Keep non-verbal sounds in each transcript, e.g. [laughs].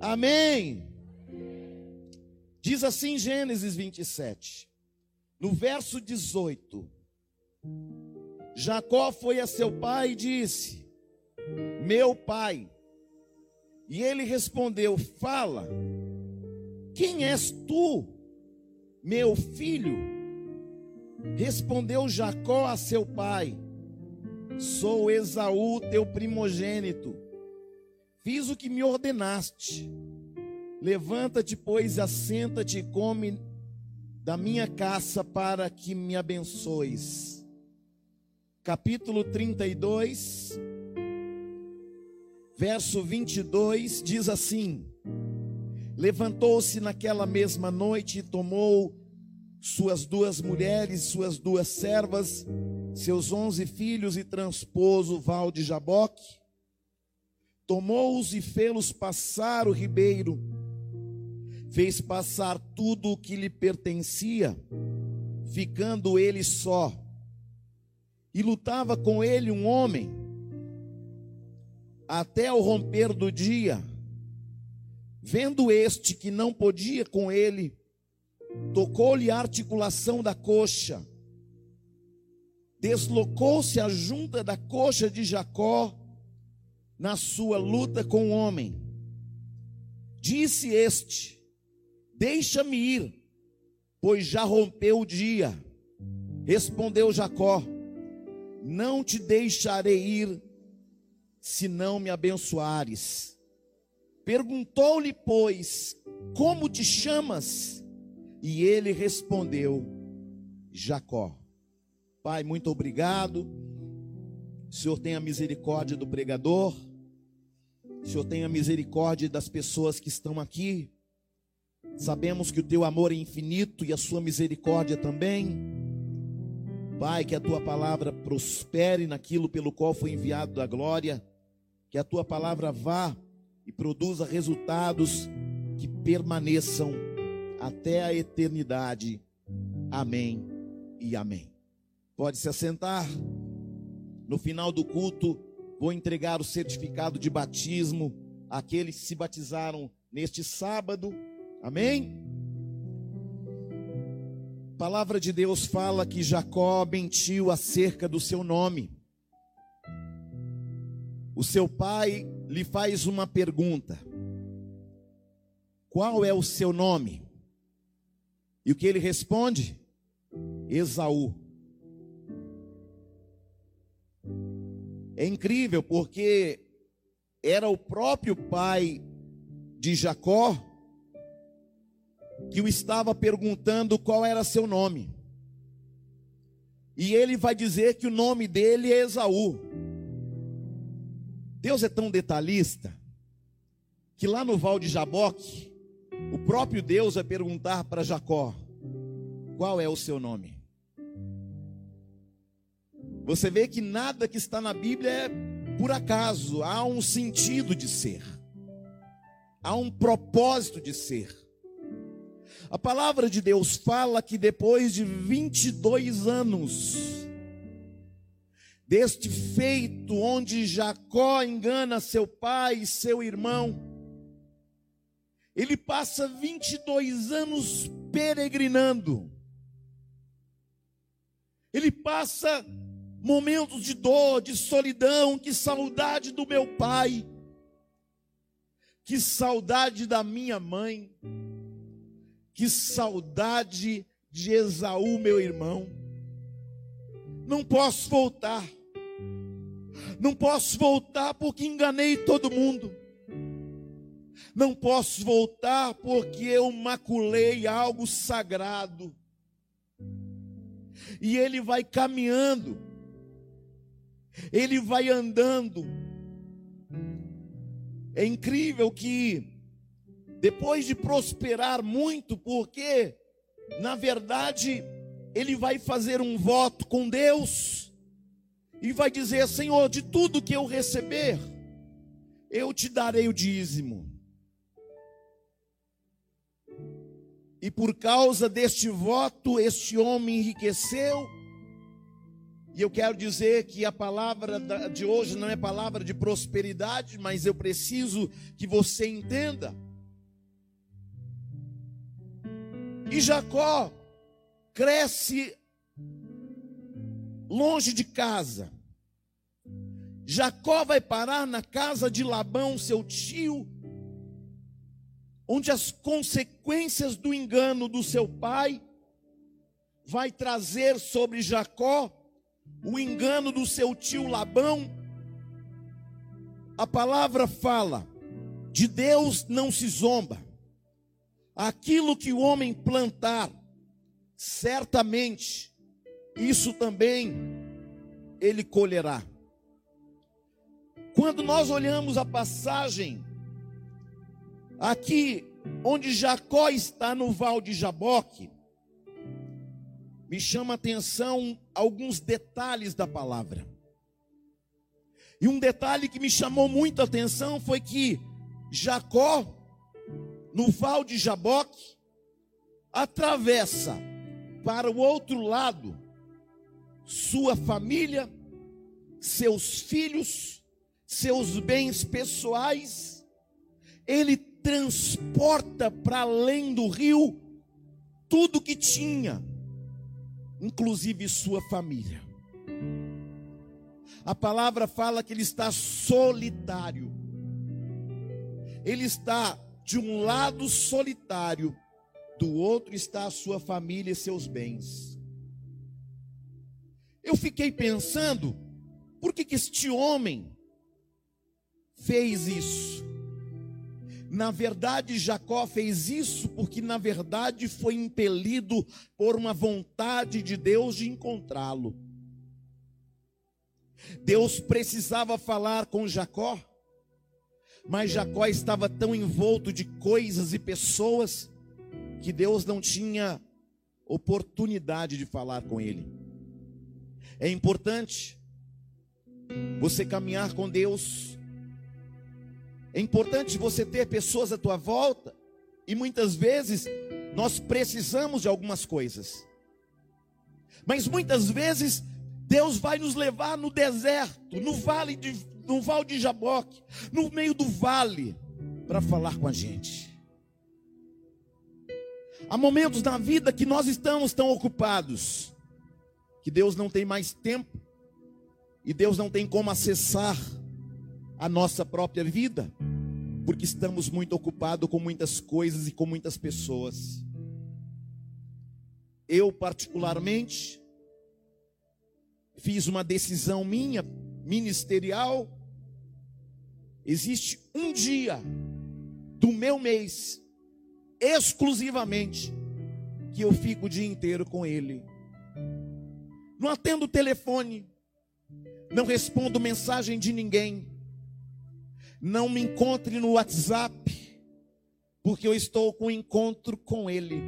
Amém. Diz assim Gênesis 27, no verso 18: Jacó foi a seu pai e disse: Meu pai. E ele respondeu: Fala, quem és tu, meu filho? Respondeu Jacó a seu pai: Sou Esaú, teu primogênito. Fiz o que me ordenaste. Levanta-te, pois, assenta-te e come da minha caça para que me abençoes. Capítulo 32, verso 22 diz assim: Levantou-se naquela mesma noite e tomou suas duas mulheres, suas duas servas, seus onze filhos e transpôs o val de Jaboque. Tomou-os e fê-los passar o ribeiro, fez passar tudo o que lhe pertencia, ficando ele só. E lutava com ele um homem, até o romper do dia. Vendo este que não podia com ele, tocou-lhe a articulação da coxa, deslocou-se a junta da coxa de Jacó na sua luta com o homem. Disse este: Deixa-me ir, pois já rompeu o dia. Respondeu Jacó: Não te deixarei ir, se não me abençoares. Perguntou-lhe, pois, como te chamas? E ele respondeu, Jacó. Pai, muito obrigado. O Senhor tenha misericórdia do pregador. Senhor tenha misericórdia das pessoas que estão aqui. Sabemos que o teu amor é infinito e a sua misericórdia também. Pai, que a tua palavra prospere naquilo pelo qual foi enviado da glória. Que a tua palavra vá e produza resultados que permaneçam até a eternidade. Amém e amém. Pode se assentar. No final do culto, vou entregar o certificado de batismo àqueles que se batizaram neste sábado. Amém? A palavra de Deus fala que Jacó mentiu acerca do seu nome. O seu pai lhe faz uma pergunta: Qual é o seu nome? E o que ele responde? Esaú. É incrível porque era o próprio pai de Jacó que o estava perguntando qual era seu nome. E ele vai dizer que o nome dele é Esaú. Deus é tão detalhista que lá no Val de Jaboque, o próprio Deus vai perguntar para Jacó: qual é o seu nome? Você vê que nada que está na Bíblia é por acaso, há um sentido de ser, há um propósito de ser. A palavra de Deus fala que depois de 22 anos, deste feito onde Jacó engana seu pai e seu irmão. Ele passa 22 anos peregrinando. Ele passa momentos de dor, de solidão, que saudade do meu pai, que saudade da minha mãe, que saudade de Esaú, meu irmão. Não posso voltar. Não posso voltar porque enganei todo mundo. Não posso voltar porque eu maculei algo sagrado. E ele vai caminhando, ele vai andando. É incrível que, depois de prosperar muito, porque, na verdade, ele vai fazer um voto com Deus e vai dizer: Senhor, de tudo que eu receber, eu te darei o dízimo. E por causa deste voto, este homem enriqueceu. E eu quero dizer que a palavra de hoje não é palavra de prosperidade, mas eu preciso que você entenda. E Jacó cresce longe de casa. Jacó vai parar na casa de Labão, seu tio, onde as consequências do engano do seu pai vai trazer sobre Jacó o engano do seu tio Labão. A palavra fala: de Deus não se zomba. Aquilo que o homem plantar, certamente, isso também ele colherá. Quando nós olhamos a passagem aqui onde Jacó está no val de Jaboque, me chama a atenção alguns detalhes da palavra. E um detalhe que me chamou muito a atenção foi que Jacó, no val de Jaboque, atravessa para o outro lado sua família, seus filhos, seus bens pessoais, ele transporta para além do rio tudo que tinha, inclusive sua família. A palavra fala que ele está solitário. Ele está de um lado solitário, do outro está a sua família e seus bens. Eu fiquei pensando, por que, que este homem fez isso? Na verdade, Jacó fez isso porque, na verdade, foi impelido por uma vontade de Deus de encontrá-lo. Deus precisava falar com Jacó, mas Jacó estava tão envolto de coisas e pessoas que Deus não tinha oportunidade de falar com ele. É importante você caminhar com Deus. É importante você ter pessoas à tua volta. E muitas vezes nós precisamos de algumas coisas. Mas muitas vezes Deus vai nos levar no deserto, no vale de no Val de Jaboque, no meio do vale, para falar com a gente. Há momentos na vida que nós estamos tão ocupados, que Deus não tem mais tempo, e Deus não tem como acessar a nossa própria vida, porque estamos muito ocupados com muitas coisas e com muitas pessoas. Eu, particularmente, fiz uma decisão minha, ministerial, Existe um dia do meu mês, exclusivamente, que eu fico o dia inteiro com ele. Não atendo o telefone, não respondo mensagem de ninguém, não me encontre no WhatsApp, porque eu estou com encontro com ele.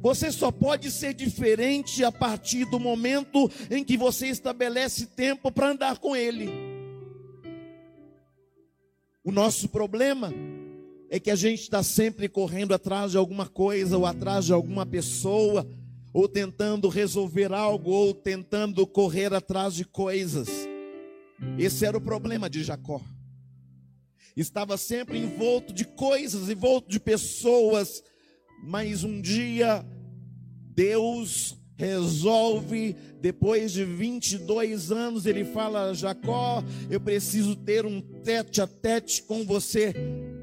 Você só pode ser diferente a partir do momento em que você estabelece tempo para andar com ele. O nosso problema é que a gente está sempre correndo atrás de alguma coisa, ou atrás de alguma pessoa, ou tentando resolver algo, ou tentando correr atrás de coisas. Esse era o problema de Jacó. Estava sempre envolto de coisas, envolto de pessoas, mas um dia Deus resolve, depois de 22 anos, ele fala: Jacó, eu preciso ter um tete a tete com você.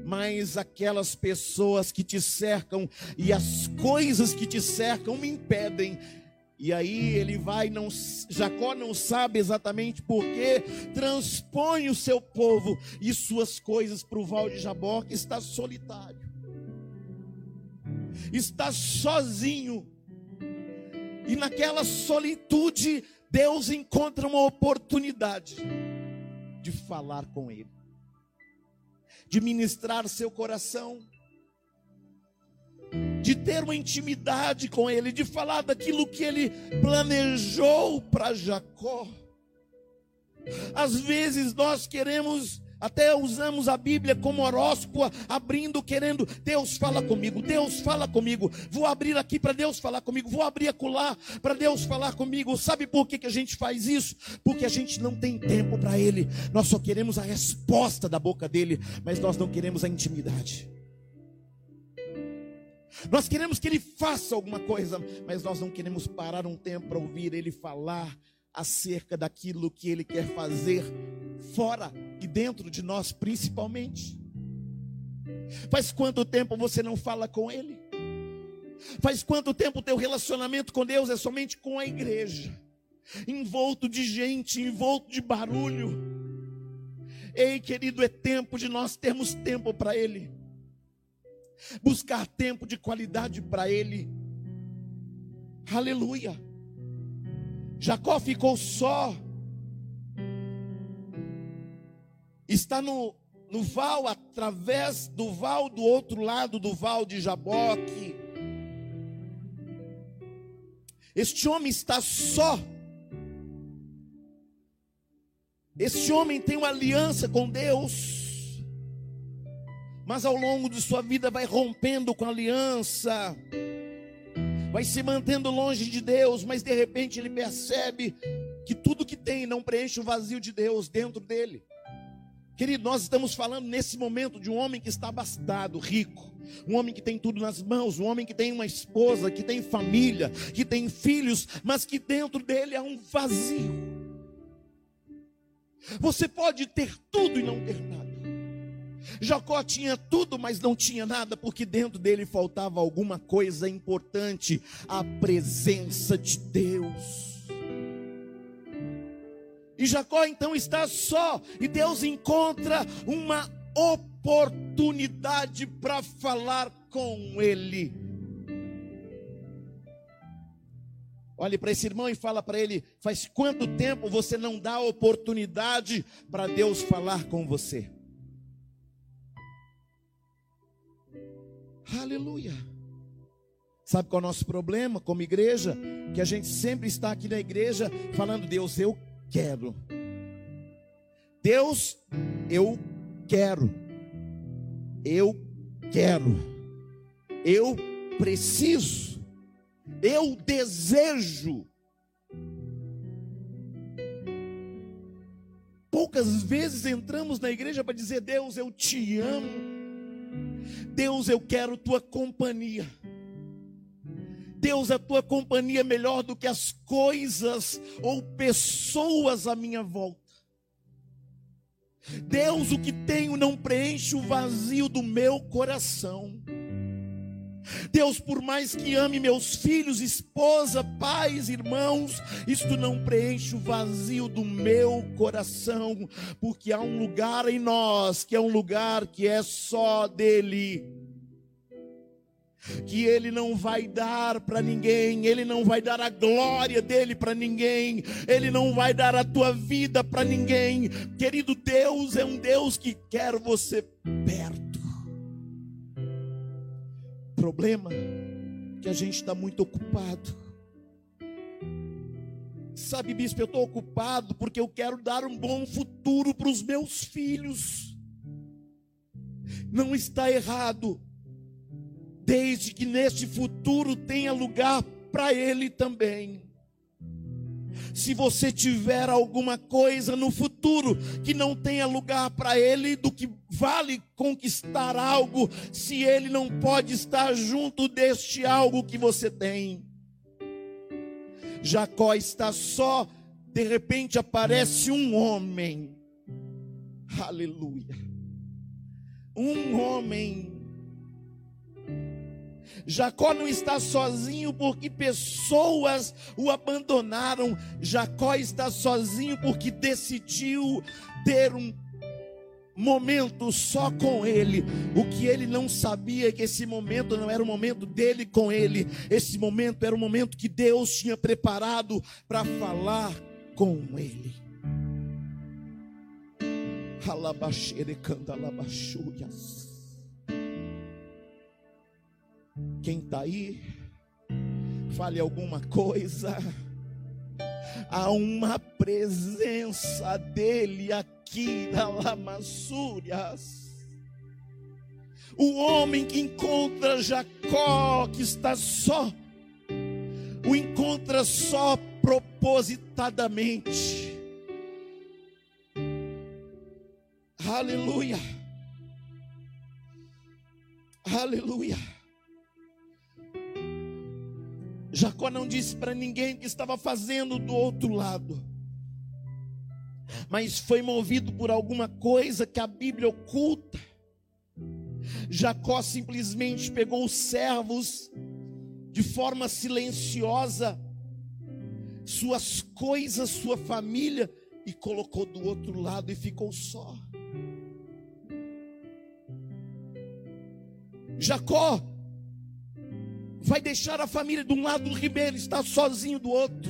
Mas aquelas pessoas que te cercam e as coisas que te cercam me impedem. E aí ele vai, não, Jacó não sabe exatamente porquê, transpõe o seu povo e suas coisas para o val de Jabó, que está solitário, está sozinho. E naquela solitude, Deus encontra uma oportunidade de falar com ele, de ministrar seu coração, de ter uma intimidade com ele, de falar daquilo que ele planejou para Jacó. Às vezes nós queremos até usamos a Bíblia como horóscopo, abrindo, querendo, Deus fala comigo, Deus fala comigo. Vou abrir aqui para Deus falar comigo, vou abrir acolá para Deus falar comigo. Sabe por que, que a gente faz isso? Porque a gente não tem tempo para Ele. Nós só queremos a resposta da boca dele, mas nós não queremos a intimidade. Nós queremos que ele faça alguma coisa, mas nós não queremos parar um tempo para ouvir ele falar acerca daquilo que ele quer fazer fora e dentro de nós, principalmente. Faz quanto tempo você não fala com ele? Faz quanto tempo o teu relacionamento com Deus é somente com a igreja? Envolto de gente, envolto de barulho. Ei, querido, é tempo de nós termos tempo para ele buscar tempo de qualidade para ele. Aleluia. Jacó ficou só. Está no, no val, através do val do outro lado do val de Jaboque. Este homem está só. Este homem tem uma aliança com Deus mas ao longo de sua vida vai rompendo com a aliança, vai se mantendo longe de Deus, mas de repente ele percebe que tudo que tem não preenche o vazio de Deus dentro dele. Querido, nós estamos falando nesse momento de um homem que está abastado, rico, um homem que tem tudo nas mãos, um homem que tem uma esposa, que tem família, que tem filhos, mas que dentro dele há um vazio. Você pode ter tudo e não ter nada. Jacó tinha tudo, mas não tinha nada, porque dentro dele faltava alguma coisa importante: a presença de Deus. E Jacó então está só, e Deus encontra uma oportunidade para falar com ele. Olhe para esse irmão e fala para ele: faz quanto tempo você não dá oportunidade para Deus falar com você? Aleluia. Sabe qual é o nosso problema como igreja? Que a gente sempre está aqui na igreja falando: Deus, eu quero. Deus, eu quero. Eu quero. Eu preciso. Eu desejo. Poucas vezes entramos na igreja para dizer: Deus, eu te amo. Deus, eu quero tua companhia. Deus, a tua companhia é melhor do que as coisas ou pessoas à minha volta. Deus, o que tenho não preenche o vazio do meu coração. Deus, por mais que ame meus filhos, esposa, pais, irmãos, isto não preenche o vazio do meu coração, porque há um lugar em nós que é um lugar que é só dele que ele não vai dar para ninguém, ele não vai dar a glória dele para ninguém, ele não vai dar a tua vida para ninguém. Querido Deus é um Deus que quer você perto problema que a gente está muito ocupado. Sabe, bispo, eu estou ocupado porque eu quero dar um bom futuro para os meus filhos. Não está errado, desde que neste futuro tenha lugar para ele também. Se você tiver alguma coisa no futuro que não tenha lugar para ele, do que vale conquistar algo, se ele não pode estar junto deste algo que você tem. Jacó está só, de repente aparece um homem, aleluia, um homem Jacó não está sozinho porque pessoas o abandonaram. Jacó está sozinho porque decidiu ter um momento só com ele. O que ele não sabia é que esse momento não era o momento dele com ele. Esse momento era o momento que Deus tinha preparado para falar com ele. Alabaxere canta alabaxúrias. Quem está aí, fale alguma coisa. Há uma presença dele aqui na Lamassúrias. O homem que encontra Jacó, que está só, o encontra só propositadamente. Aleluia. Aleluia. Jacó não disse para ninguém o que estava fazendo do outro lado, mas foi movido por alguma coisa que a Bíblia oculta. Jacó simplesmente pegou os servos de forma silenciosa, suas coisas, sua família, e colocou do outro lado e ficou só. Jacó vai deixar a família de um lado do ribeiro, está sozinho do outro.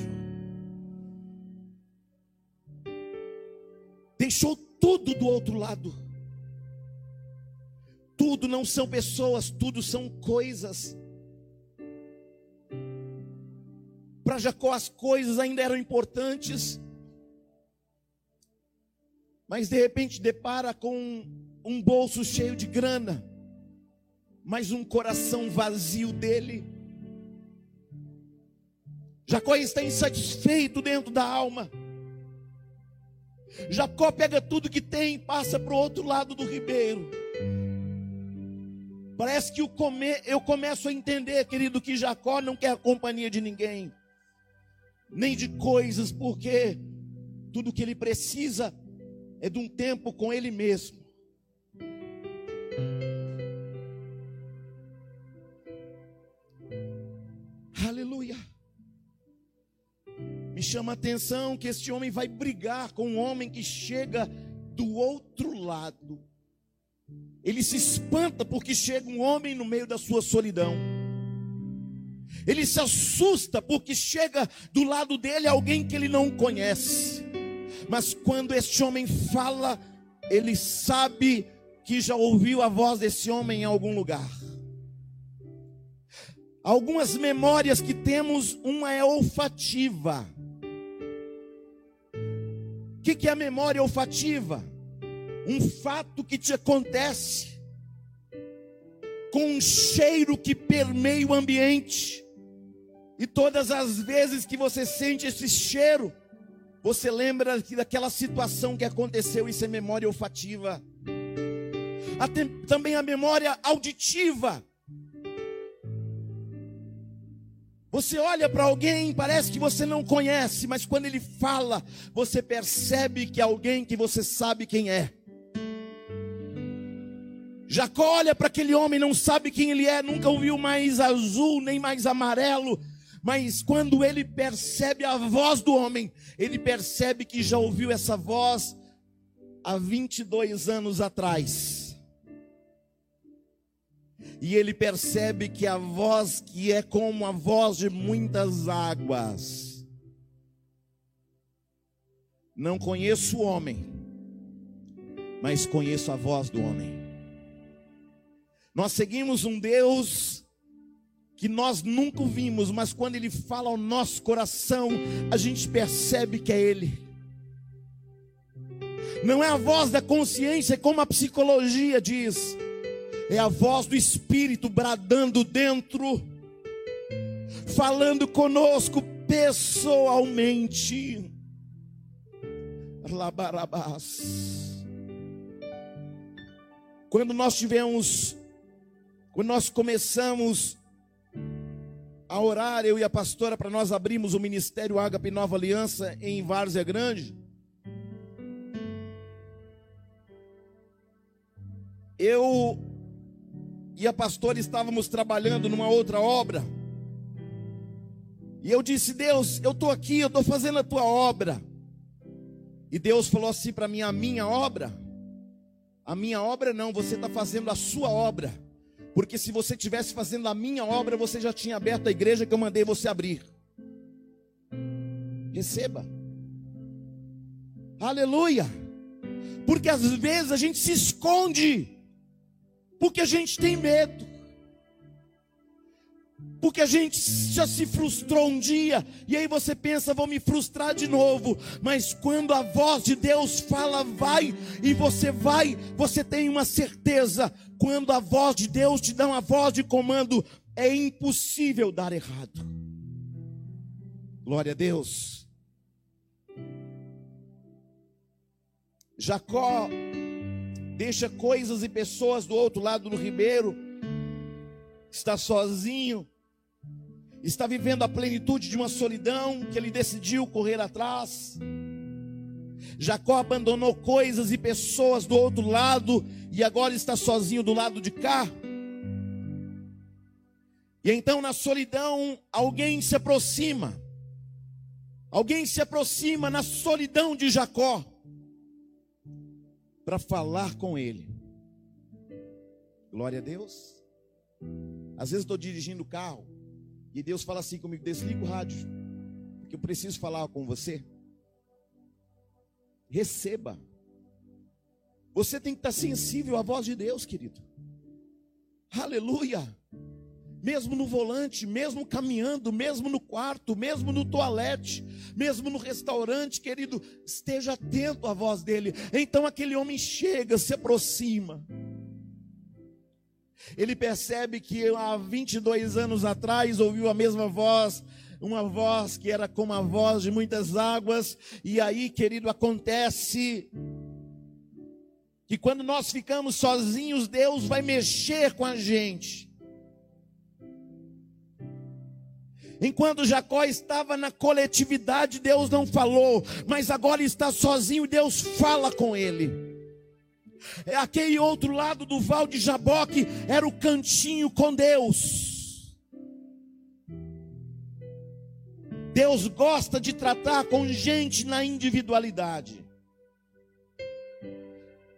Deixou tudo do outro lado. Tudo não são pessoas, tudo são coisas. Para Jacó as coisas ainda eram importantes, mas de repente depara com um bolso cheio de grana mas um coração vazio dele. Jacó está insatisfeito dentro da alma. Jacó pega tudo que tem e passa para o outro lado do ribeiro. Parece que eu começo a entender, querido, que Jacó não quer a companhia de ninguém, nem de coisas, porque tudo que ele precisa é de um tempo com ele mesmo. Aleluia. Me chama a atenção que este homem vai brigar com um homem que chega do outro lado. Ele se espanta porque chega um homem no meio da sua solidão. Ele se assusta porque chega do lado dele alguém que ele não conhece. Mas quando este homem fala, ele sabe que já ouviu a voz desse homem em algum lugar. Algumas memórias que temos, uma é olfativa. O que, que é a memória olfativa? Um fato que te acontece com um cheiro que permeia o ambiente. E todas as vezes que você sente esse cheiro, você lembra daquela situação que aconteceu, isso é memória olfativa. também a memória auditiva. Você olha para alguém, parece que você não conhece, mas quando ele fala, você percebe que é alguém que você sabe quem é. Jacó olha para aquele homem, não sabe quem ele é, nunca ouviu mais azul, nem mais amarelo, mas quando ele percebe a voz do homem, ele percebe que já ouviu essa voz há 22 anos atrás. E ele percebe que a voz que é como a voz de muitas águas. Não conheço o homem, mas conheço a voz do homem. Nós seguimos um Deus que nós nunca vimos, mas quando ele fala ao nosso coração, a gente percebe que é ele. Não é a voz da consciência, como a psicologia diz é a voz do Espírito bradando dentro, falando conosco pessoalmente. Labarabás. Quando nós tivemos, quando nós começamos a orar, eu e a pastora, para nós abrirmos o ministério Ágape Nova Aliança em Várzea Grande. Eu e a pastora estávamos trabalhando numa outra obra. E eu disse: Deus, eu estou aqui, eu estou fazendo a tua obra. E Deus falou assim para mim: A minha obra? A minha obra não, você está fazendo a sua obra. Porque se você estivesse fazendo a minha obra, você já tinha aberto a igreja que eu mandei você abrir. Receba. Aleluia. Porque às vezes a gente se esconde porque a gente tem medo. Porque a gente já se frustrou um dia, e aí você pensa, vou me frustrar de novo. Mas quando a voz de Deus fala, vai, e você vai, você tem uma certeza. Quando a voz de Deus te dá uma voz de comando, é impossível dar errado. Glória a Deus. Jacó deixa coisas e pessoas do outro lado do ribeiro, está sozinho. está vivendo a plenitude de uma solidão que ele decidiu correr atrás. Jacó abandonou coisas e pessoas do outro lado e agora está sozinho do lado de cá. E então, na solidão, alguém se aproxima. Alguém se aproxima na solidão de Jacó para falar com ele. Glória a Deus. Às vezes estou dirigindo o carro e Deus fala assim comigo: desliga o rádio, porque eu preciso falar com você. Receba. Você tem que estar sensível à voz de Deus, querido. Aleluia. Mesmo no volante, mesmo caminhando, mesmo no quarto, mesmo no toalete, mesmo no restaurante, querido, esteja atento à voz dele. Então aquele homem chega, se aproxima. Ele percebe que há 22 anos atrás ouviu a mesma voz, uma voz que era como a voz de muitas águas, e aí, querido, acontece que quando nós ficamos sozinhos, Deus vai mexer com a gente. Enquanto Jacó estava na coletividade, Deus não falou, mas agora está sozinho, Deus fala com ele. É aquele outro lado do val de Jaboque era o cantinho com Deus. Deus gosta de tratar com gente na individualidade.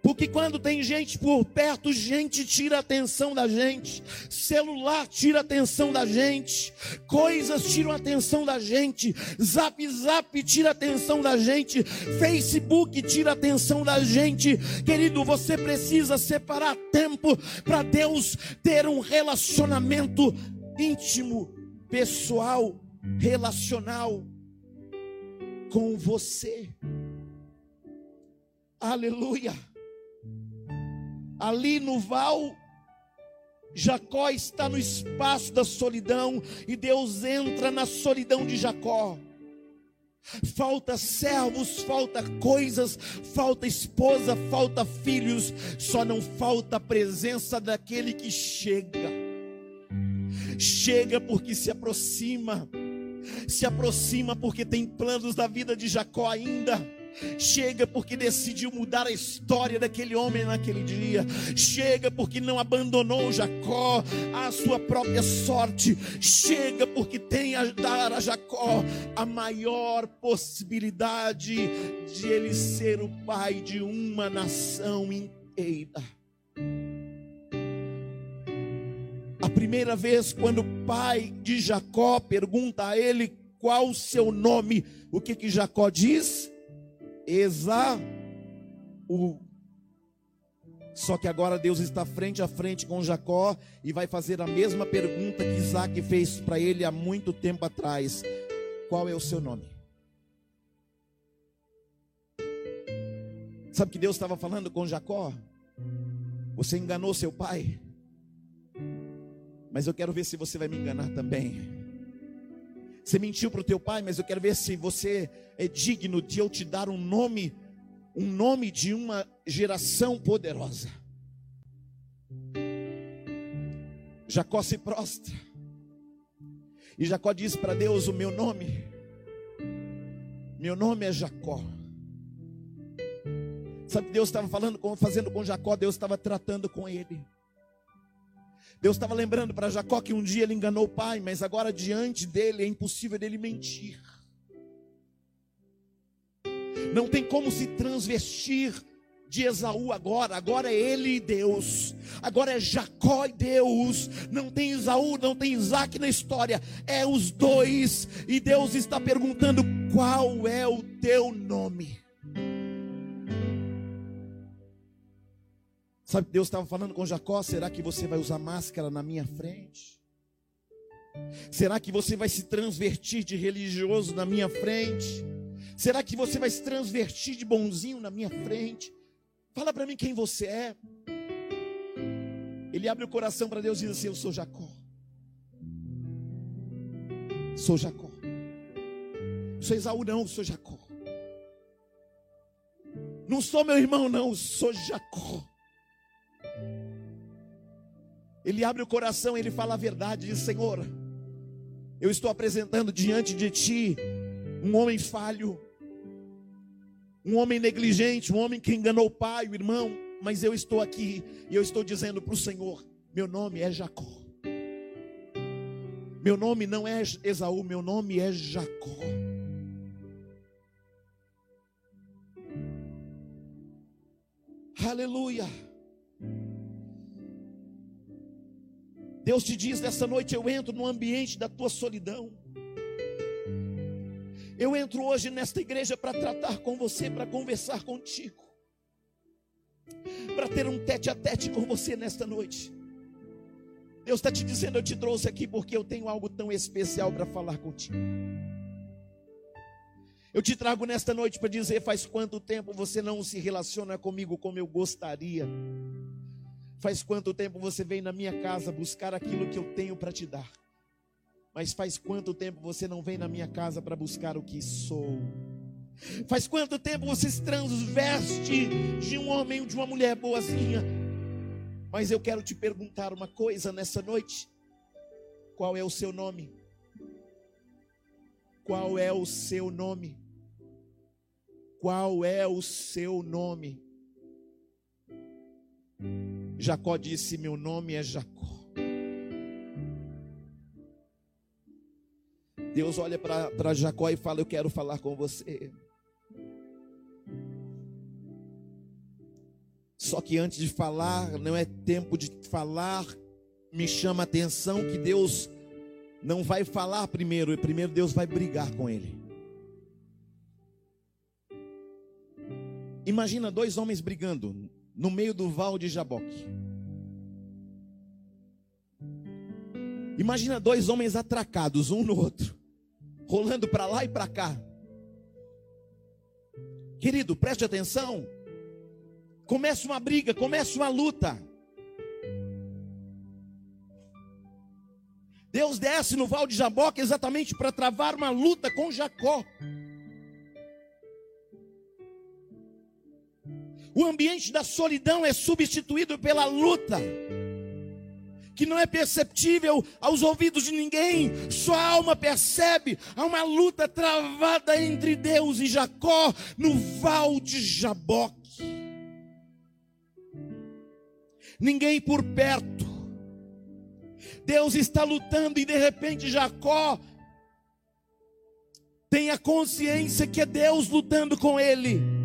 Porque quando tem gente por perto, gente tira a atenção da gente, celular tira a atenção da gente, coisas tiram a atenção da gente, zap zap tira a atenção da gente, Facebook tira a atenção da gente. Querido, você precisa separar tempo para Deus ter um relacionamento íntimo, pessoal, relacional com você. Aleluia ali no val, Jacó está no espaço da solidão e Deus entra na solidão de Jacó. Falta servos, falta coisas, falta esposa, falta filhos, só não falta a presença daquele que chega. Chega porque se aproxima, se aproxima porque tem planos da vida de Jacó ainda Chega porque decidiu mudar a história daquele homem naquele dia. Chega porque não abandonou Jacó à sua própria sorte. Chega porque tem a dar a Jacó a maior possibilidade de ele ser o pai de uma nação inteira. A primeira vez quando o pai de Jacó pergunta a ele qual o seu nome, o que que Jacó diz? Esaú. Só que agora Deus está frente a frente com Jacó e vai fazer a mesma pergunta que Isaac fez para ele há muito tempo atrás: Qual é o seu nome? Sabe que Deus estava falando com Jacó? Você enganou seu pai, mas eu quero ver se você vai me enganar também. Você mentiu para o teu pai, mas eu quero ver se você é digno de eu te dar um nome, um nome de uma geração poderosa. Jacó se prostra. E Jacó diz para Deus: O meu nome, meu nome é Jacó. Sabe, Deus estava falando, fazendo com Jacó, Deus estava tratando com ele. Deus estava lembrando para Jacó que um dia ele enganou o pai, mas agora diante dele é impossível dele mentir. Não tem como se transvestir de Esaú agora, agora é ele e Deus, agora é Jacó e Deus, não tem Esaú, não tem Isaac na história, é os dois, e Deus está perguntando: qual é o teu nome? Sabe que Deus estava falando com Jacó? Será que você vai usar máscara na minha frente? Será que você vai se transvertir de religioso na minha frente? Será que você vai se transvertir de bonzinho na minha frente? Fala para mim quem você é. Ele abre o coração para Deus e diz assim: Eu sou Jacó. Sou Jacó. Sou Esaú, não, sou Jacó. Não sou meu irmão, não, sou Jacó. Ele abre o coração, ele fala a verdade, diz: Senhor, Eu estou apresentando diante de ti um homem falho, um homem negligente, um homem que enganou o pai, o irmão, mas eu estou aqui e eu estou dizendo para o Senhor: meu nome é Jacó. Meu nome não é Esaú, meu nome é Jacó. Aleluia. Deus te diz nessa noite: eu entro no ambiente da tua solidão. Eu entro hoje nesta igreja para tratar com você, para conversar contigo, para ter um tete a tete com você nesta noite. Deus está te dizendo: eu te trouxe aqui porque eu tenho algo tão especial para falar contigo. Eu te trago nesta noite para dizer: faz quanto tempo você não se relaciona comigo como eu gostaria? Faz quanto tempo você vem na minha casa buscar aquilo que eu tenho para te dar? Mas faz quanto tempo você não vem na minha casa para buscar o que sou? Faz quanto tempo você se transveste de um homem ou de uma mulher boazinha? Mas eu quero te perguntar uma coisa nessa noite: qual é o seu nome? Qual é o seu nome? Qual é o seu nome? Jacó disse: Meu nome é Jacó. Deus olha para Jacó e fala: Eu quero falar com você. Só que antes de falar, não é tempo de falar, me chama a atenção que Deus não vai falar primeiro, e primeiro Deus vai brigar com ele. Imagina dois homens brigando no meio do val de Jaboque. Imagina dois homens atracados, um no outro, rolando para lá e para cá. Querido, preste atenção. Começa uma briga, começa uma luta. Deus desce no val de Jaboque exatamente para travar uma luta com Jacó. O ambiente da solidão é substituído pela luta, que não é perceptível aos ouvidos de ninguém, sua alma percebe. Há uma luta travada entre Deus e Jacó no val de Jaboque. Ninguém por perto. Deus está lutando e de repente Jacó tem a consciência que é Deus lutando com ele.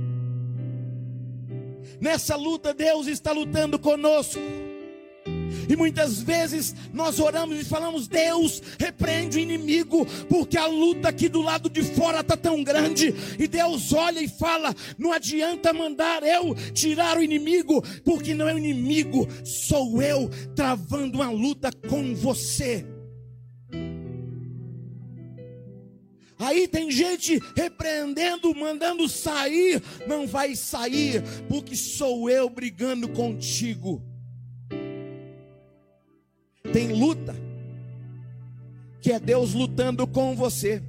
Nessa luta, Deus está lutando conosco. E muitas vezes nós oramos e falamos: Deus, repreende o inimigo, porque a luta aqui do lado de fora está tão grande. E Deus olha e fala: Não adianta mandar eu tirar o inimigo, porque não é o inimigo, sou eu travando uma luta com você. Aí tem gente repreendendo, mandando sair, não vai sair, porque sou eu brigando contigo. Tem luta, que é Deus lutando com você.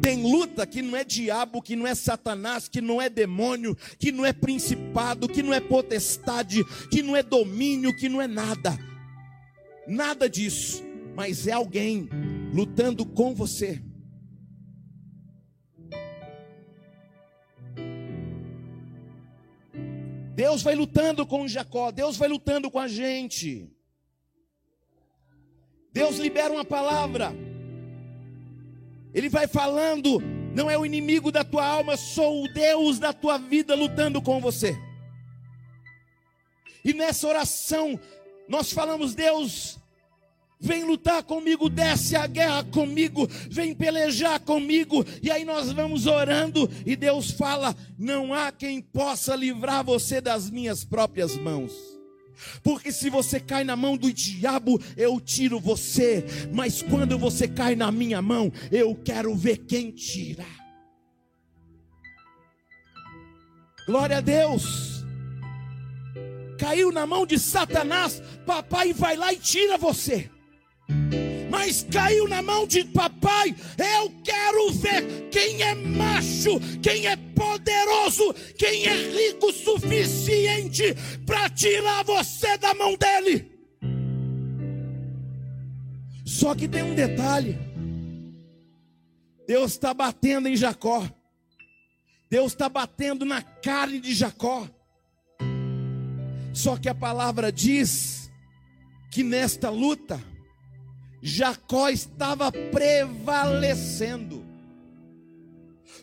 Tem luta que não é diabo, que não é satanás, que não é demônio, que não é principado, que não é potestade, que não é domínio, que não é nada. Nada disso, mas é alguém lutando com você. Deus vai lutando com Jacó, Deus vai lutando com a gente. Deus libera uma palavra. Ele vai falando, não é o inimigo da tua alma, sou o Deus da tua vida lutando com você. E nessa oração, nós falamos, Deus, Vem lutar comigo, desce a guerra comigo, vem pelejar comigo. E aí nós vamos orando e Deus fala: Não há quem possa livrar você das minhas próprias mãos. Porque se você cai na mão do diabo, eu tiro você. Mas quando você cai na minha mão, eu quero ver quem tira. Glória a Deus. Caiu na mão de Satanás, papai vai lá e tira você mas caiu na mão de papai. Eu quero ver quem é macho, quem é poderoso, quem é rico o suficiente para tirar você da mão dele. Só que tem um detalhe: Deus está batendo em Jacó, Deus está batendo na carne de Jacó. Só que a palavra diz que nesta luta, Jacó estava prevalecendo.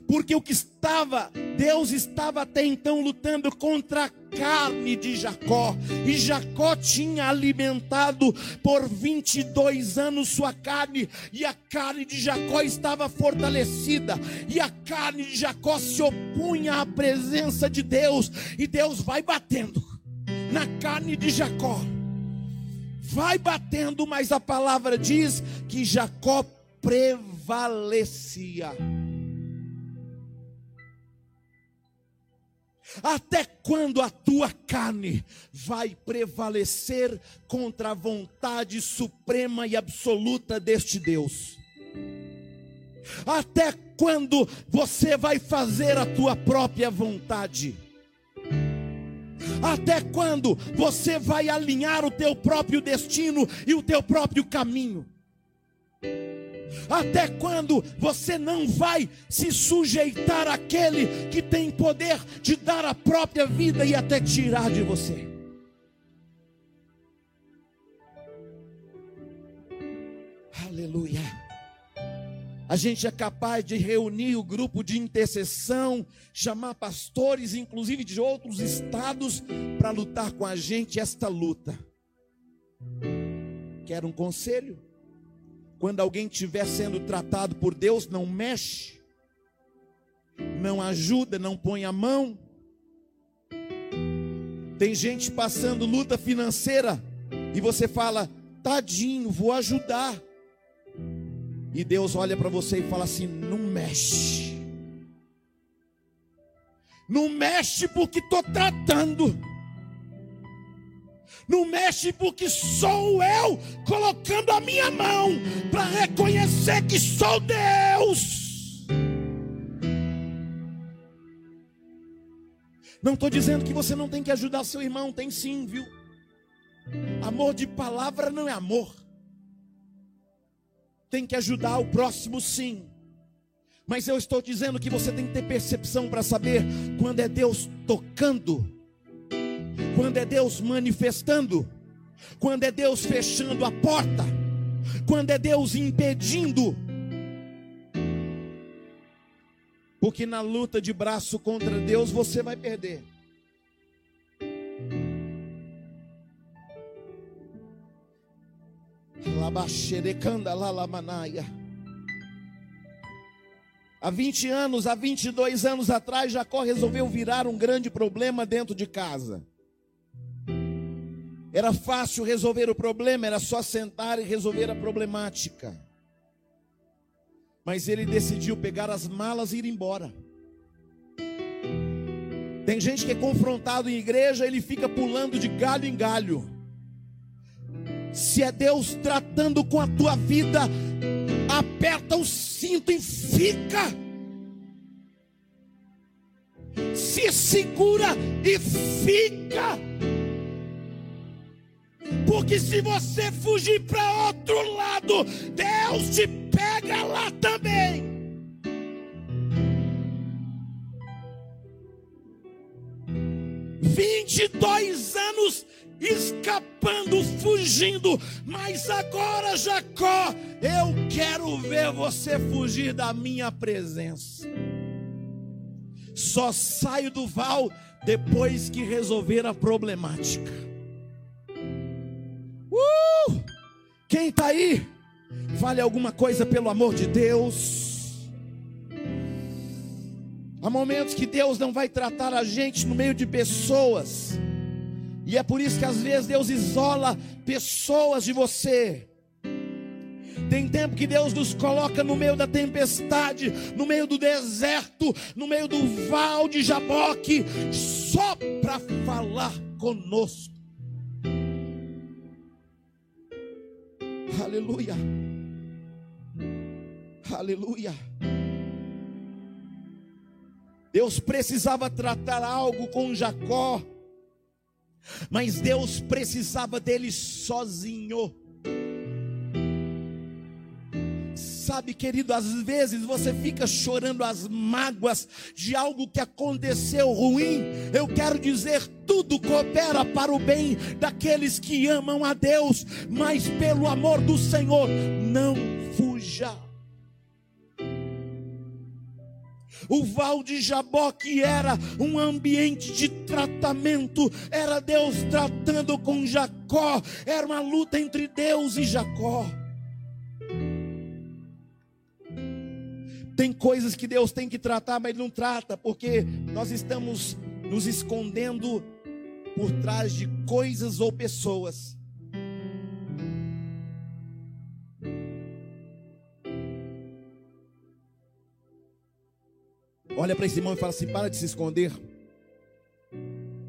Porque o que estava, Deus estava até então lutando contra a carne de Jacó, e Jacó tinha alimentado por 22 anos sua carne, e a carne de Jacó estava fortalecida, e a carne de Jacó se opunha à presença de Deus, e Deus vai batendo na carne de Jacó, vai batendo, mas a palavra diz que Jacó prevalecia. Até quando a tua carne vai prevalecer contra a vontade suprema e absoluta deste Deus? Até quando você vai fazer a tua própria vontade? Até quando você vai alinhar o teu próprio destino e o teu próprio caminho? Até quando você não vai se sujeitar àquele que tem poder de dar a própria vida e até tirar de você? Aleluia. A gente é capaz de reunir o grupo de intercessão, chamar pastores, inclusive de outros estados, para lutar com a gente esta luta. Quer um conselho? Quando alguém estiver sendo tratado por Deus, não mexe, não ajuda, não põe a mão. Tem gente passando luta financeira e você fala, tadinho, vou ajudar. E Deus olha para você e fala assim: não mexe. Não mexe porque estou tratando. Não mexe porque sou eu colocando a minha mão para reconhecer que sou Deus. Não estou dizendo que você não tem que ajudar seu irmão, tem sim, viu? Amor de palavra não é amor. Tem que ajudar o próximo, sim. Mas eu estou dizendo que você tem que ter percepção para saber quando é Deus tocando quando é Deus manifestando, quando é Deus fechando a porta, quando é Deus impedindo. Porque na luta de braço contra Deus você vai perder. Há 20 anos, há 22 anos atrás, Jacó resolveu virar um grande problema dentro de casa. Era fácil resolver o problema, era só sentar e resolver a problemática. Mas ele decidiu pegar as malas e ir embora. Tem gente que é confrontado em igreja, ele fica pulando de galho em galho. Se é Deus tratando com a tua vida, aperta o cinto e fica. Se segura e fica. Porque se você fugir para outro lado, Deus te pega lá também. Vinte e dois anos escapando, fugindo, mas agora, Jacó, eu quero ver você fugir da minha presença. Só saio do val depois que resolver a problemática. Uh! Quem está aí? Vale alguma coisa pelo amor de Deus. Há momentos que Deus não vai tratar a gente no meio de pessoas. E é por isso que às vezes Deus isola pessoas de você. Tem tempo que Deus nos coloca no meio da tempestade, no meio do deserto, no meio do val de Jaboque, só para falar conosco. Aleluia. Aleluia. Deus precisava tratar algo com Jacó, mas Deus precisava dele sozinho. Sabe, querido, às vezes você fica chorando as mágoas de algo que aconteceu ruim. Eu quero dizer, tudo coopera para o bem daqueles que amam a Deus, mas pelo amor do Senhor, não fuja. O val de Jabó, que era um ambiente de tratamento, era Deus tratando com Jacó, era uma luta entre Deus e Jacó. Tem coisas que Deus tem que tratar, mas Ele não trata, porque nós estamos nos escondendo por trás de coisas ou pessoas. Olha para esse irmão e fala assim: para de se esconder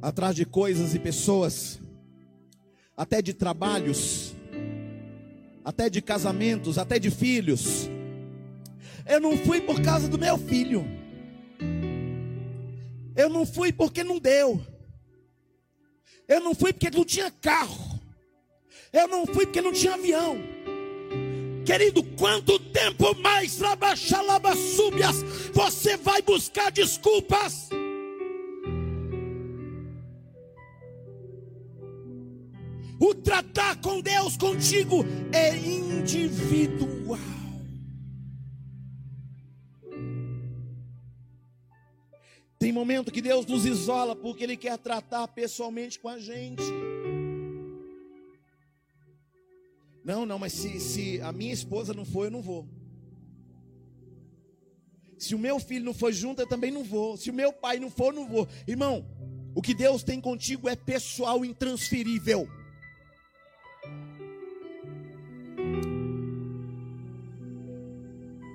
atrás de coisas e pessoas, até de trabalhos, até de casamentos, até de filhos. Eu não fui por causa do meu filho. Eu não fui porque não deu. Eu não fui porque não tinha carro. Eu não fui porque não tinha avião. Querido, quanto tempo mais súbias você vai buscar desculpas? O tratar com Deus contigo é individual. Tem momento que Deus nos isola porque Ele quer tratar pessoalmente com a gente. Não, não, mas se, se a minha esposa não for, eu não vou. Se o meu filho não for junto, eu também não vou. Se o meu pai não for, eu não vou. Irmão, o que Deus tem contigo é pessoal intransferível.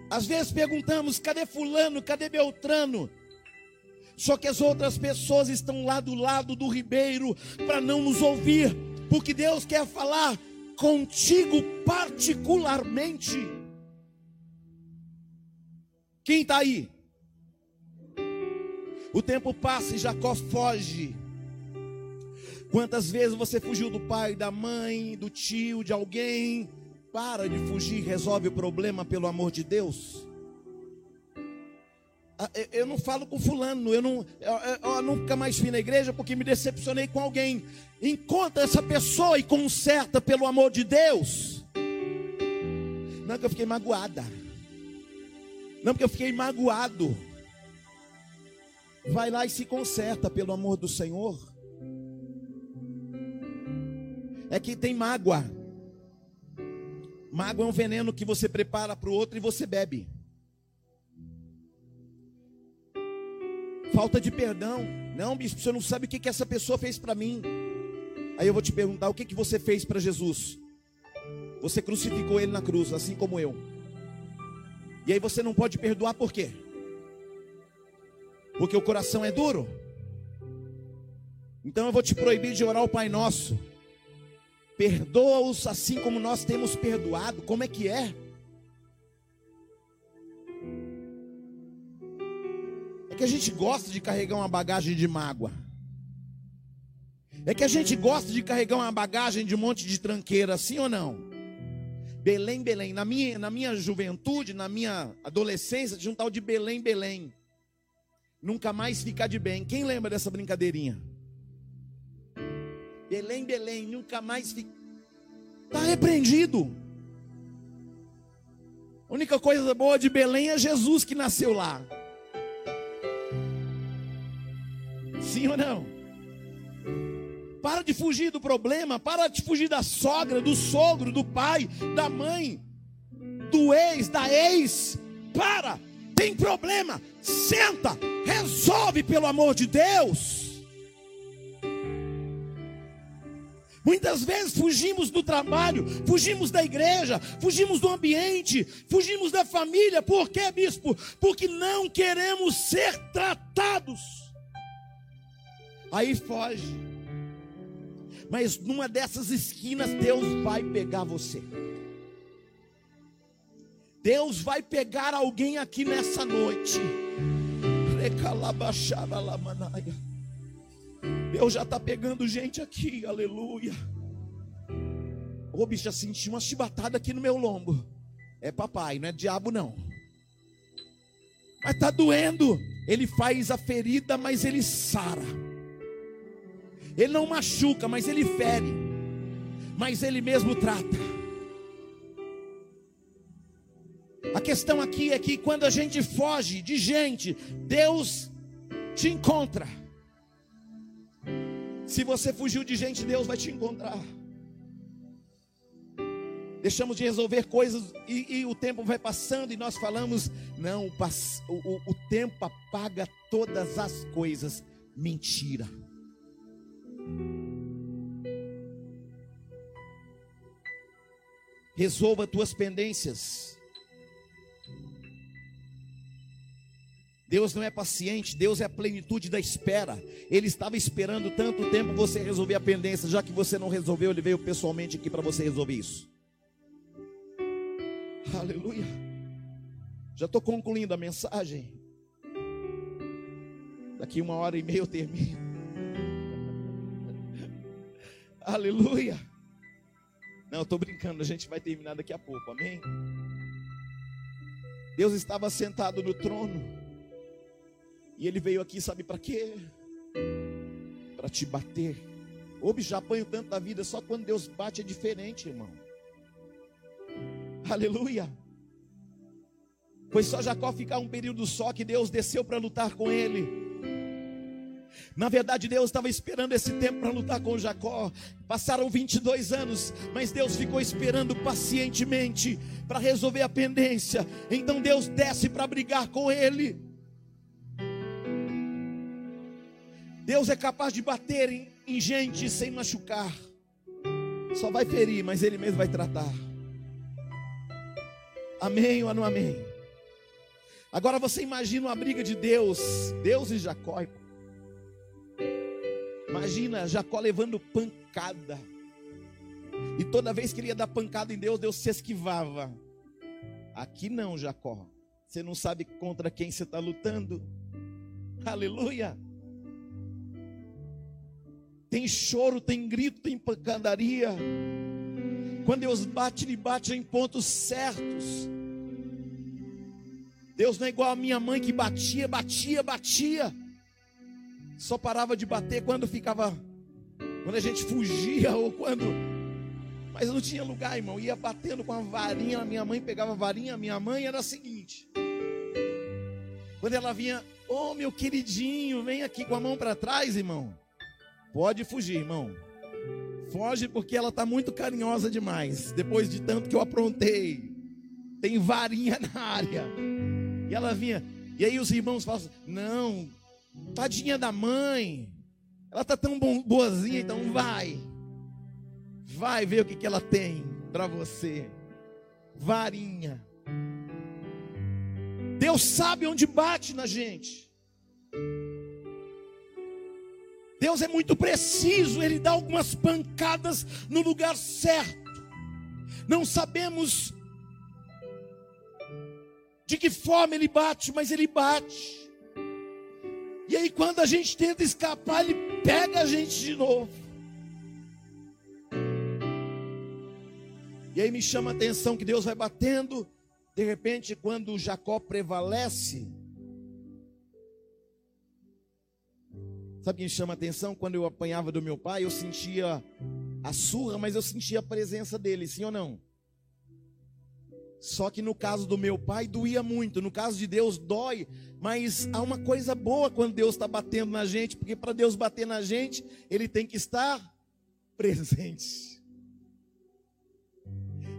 Às vezes perguntamos: cadê Fulano, cadê Beltrano? Só que as outras pessoas estão lá do lado do ribeiro para não nos ouvir, porque Deus quer falar contigo particularmente. Quem está aí? O tempo passa e Jacó foge. Quantas vezes você fugiu do pai, da mãe, do tio, de alguém? Para de fugir, resolve o problema pelo amor de Deus. Ah, eu não falo com fulano, eu, não, eu, eu nunca mais fui na igreja porque me decepcionei com alguém. Encontra essa pessoa e conserta pelo amor de Deus. Não é que eu fiquei magoada. Não porque eu fiquei magoado. Vai lá e se conserta pelo amor do Senhor. É que tem mágoa. Mágoa é um veneno que você prepara para o outro e você bebe. Falta de perdão. Não, bispo, você não sabe o que, que essa pessoa fez para mim. Aí eu vou te perguntar: o que, que você fez para Jesus? Você crucificou ele na cruz, assim como eu. E aí você não pode perdoar por quê? Porque o coração é duro. Então eu vou te proibir de orar o Pai Nosso. Perdoa-os assim como nós temos perdoado. Como é que é? Que a gente gosta de carregar uma bagagem de mágoa. É que a gente gosta de carregar uma bagagem de um monte de tranqueira, sim ou não? Belém, Belém. Na minha, na minha juventude, na minha adolescência, tinha um tal de Belém, Belém. Nunca mais ficar de bem. Quem lembra dessa brincadeirinha? Belém, Belém, nunca mais fica. Está repreendido. A única coisa boa de Belém é Jesus que nasceu lá. Sim ou não? Para de fugir do problema, para de fugir da sogra, do sogro, do pai, da mãe, do ex, da ex. Para, tem problema, senta, resolve pelo amor de Deus. Muitas vezes fugimos do trabalho, fugimos da igreja, fugimos do ambiente, fugimos da família. Por quê, bispo? Porque não queremos ser tratados aí foge. Mas numa dessas esquinas, Deus vai pegar você. Deus vai pegar alguém aqui nessa noite. Deus já está pegando gente aqui, aleluia. Ô bicho, senti uma chibatada aqui no meu lombo. É papai, não é diabo não. Mas está doendo. Ele faz a ferida, mas ele sara. Ele não machuca, mas ele fere. Mas ele mesmo trata. A questão aqui é que quando a gente foge de gente, Deus te encontra. Se você fugiu de gente, Deus vai te encontrar. Deixamos de resolver coisas e, e o tempo vai passando e nós falamos: não, o, o, o tempo apaga todas as coisas. Mentira. Resolva tuas pendências. Deus não é paciente, Deus é a plenitude da espera. Ele estava esperando tanto tempo você resolver a pendência, já que você não resolveu, ele veio pessoalmente aqui para você resolver isso. Aleluia. Já estou concluindo a mensagem. Daqui uma hora e meia eu termino. Aleluia. Não, estou brincando, a gente vai terminar daqui a pouco, amém? Deus estava sentado no trono. E ele veio aqui, sabe para quê? Para te bater. Ô, já apanho tanto da vida, só quando Deus bate é diferente, irmão. Aleluia. Foi só Jacó ficar um período só que Deus desceu para lutar com ele. Na verdade, Deus estava esperando esse tempo para lutar com Jacó. Passaram 22 anos, mas Deus ficou esperando pacientemente para resolver a pendência. Então Deus desce para brigar com ele. Deus é capaz de bater em, em gente sem machucar. Só vai ferir, mas Ele mesmo vai tratar. Amém ou não amém? Agora você imagina uma briga de Deus, Deus e Jacó. Imagina Jacó levando pancada. E toda vez que ele ia dar pancada em Deus, Deus se esquivava. Aqui não, Jacó. Você não sabe contra quem você está lutando. Aleluia. Tem choro, tem grito, tem pancadaria. Quando Deus bate, Ele bate em pontos certos. Deus não é igual a minha mãe que batia, batia, batia. Só parava de bater quando ficava, quando a gente fugia [laughs] ou quando. Mas não tinha lugar, irmão. Ia batendo com a varinha. A minha mãe pegava a varinha. A minha mãe era a seguinte: quando ela vinha, ô oh, meu queridinho, vem aqui com a mão para trás, irmão. Pode fugir, irmão. Foge porque ela está muito carinhosa demais. Depois de tanto que eu aprontei. Tem varinha [laughs] na área. E ela vinha. E aí os irmãos falam: assim, Não, tadinha da mãe. Ela está tão boazinha, então vai. Vai ver o que, que ela tem para você. Varinha. Deus sabe onde bate na gente. Deus é muito preciso, Ele dá algumas pancadas no lugar certo. Não sabemos de que forma Ele bate, mas Ele bate. E aí, quando a gente tenta escapar, Ele pega a gente de novo. E aí me chama a atenção que Deus vai batendo. De repente, quando Jacó prevalece, Sabe quem chama atenção? Quando eu apanhava do meu pai, eu sentia a surra, mas eu sentia a presença dele, sim ou não? Só que no caso do meu pai doía muito, no caso de Deus dói, mas há uma coisa boa quando Deus está batendo na gente, porque para Deus bater na gente, Ele tem que estar presente.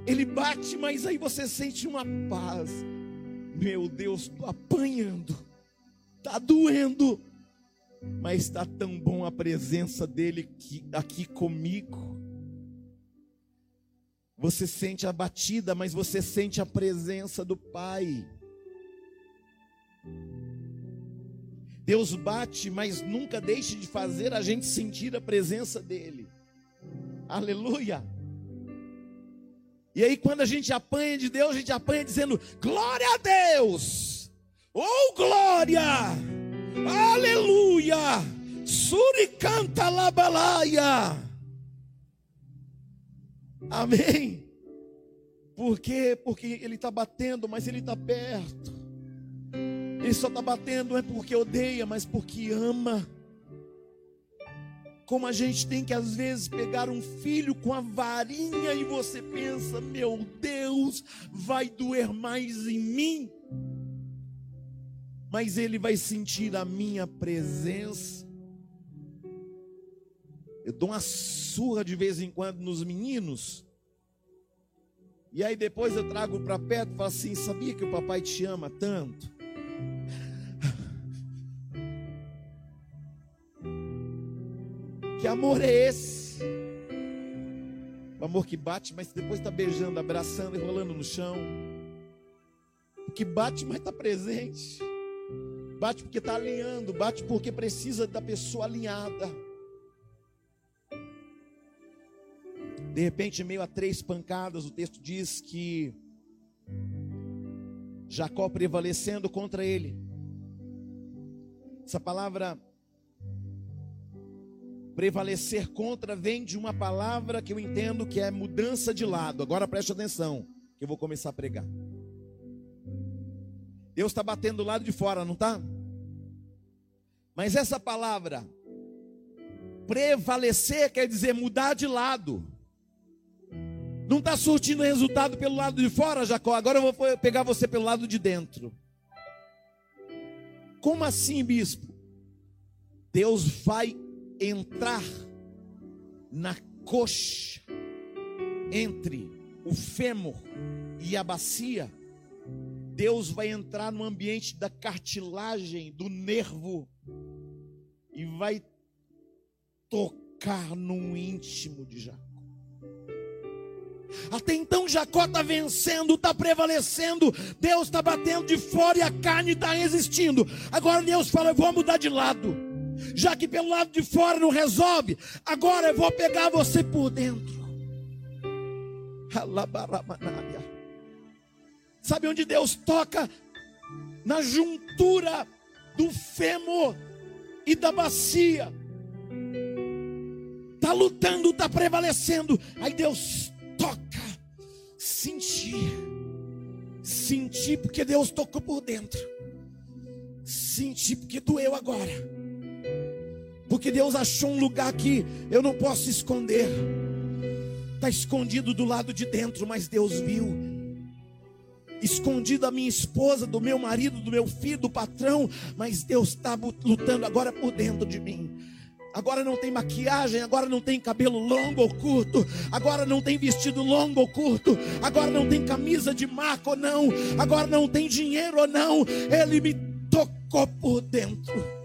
Ele bate, mas aí você sente uma paz. Meu Deus, estou apanhando, está doendo mas está tão bom a presença dele aqui, aqui comigo. Você sente a batida, mas você sente a presença do Pai. Deus bate, mas nunca deixe de fazer a gente sentir a presença dEle. Aleluia. E aí, quando a gente apanha de Deus, a gente apanha dizendo: Glória a Deus! Oh, glória! Aleluia! Suricanta labalaia. Amém. Por quê? Porque ele está batendo, mas ele está perto. Ele só está batendo não é porque odeia, mas porque ama. Como a gente tem que às vezes pegar um filho com a varinha e você pensa, meu Deus, vai doer mais em mim. Mas ele vai sentir a minha presença. Eu dou uma surra de vez em quando nos meninos. E aí depois eu trago para perto e falo assim: sabia que o papai te ama tanto? [laughs] Que amor é esse? O amor que bate, mas depois está beijando, abraçando e rolando no chão. Que bate, mas está presente. Bate porque está alinhando, bate porque precisa da pessoa alinhada. De repente, meio a três pancadas, o texto diz que Jacó prevalecendo contra ele. Essa palavra Prevalecer contra vem de uma palavra que eu entendo que é mudança de lado. Agora preste atenção, que eu vou começar a pregar. Deus está batendo do lado de fora, não está? Mas essa palavra, prevalecer, quer dizer mudar de lado. Não está surtindo resultado pelo lado de fora, Jacó. Agora eu vou pegar você pelo lado de dentro. Como assim, bispo? Deus vai entrar na coxa entre o fêmur e a bacia, Deus vai entrar no ambiente da cartilagem, do nervo, e vai tocar no íntimo de Jacó. Até então Jacó está vencendo, está prevalecendo, Deus está batendo de fora e a carne está resistindo. Agora Deus fala: eu vou mudar de lado já que pelo lado de fora não resolve, agora eu vou pegar você por dentro. Sabe onde Deus toca? Na juntura do fêmur e da bacia. Está lutando, está prevalecendo. Aí Deus. Sentir. Sentir porque Deus tocou por dentro. Sentir porque doeu agora porque Deus achou um lugar que eu não posso esconder. Está escondido do lado de dentro, mas Deus viu. Escondido a minha esposa, do meu marido, do meu filho, do patrão, mas Deus está lutando agora por dentro de mim. Agora não tem maquiagem, agora não tem cabelo longo ou curto, agora não tem vestido longo ou curto, agora não tem camisa de marca ou não, agora não tem dinheiro ou não. Ele me tocou por dentro.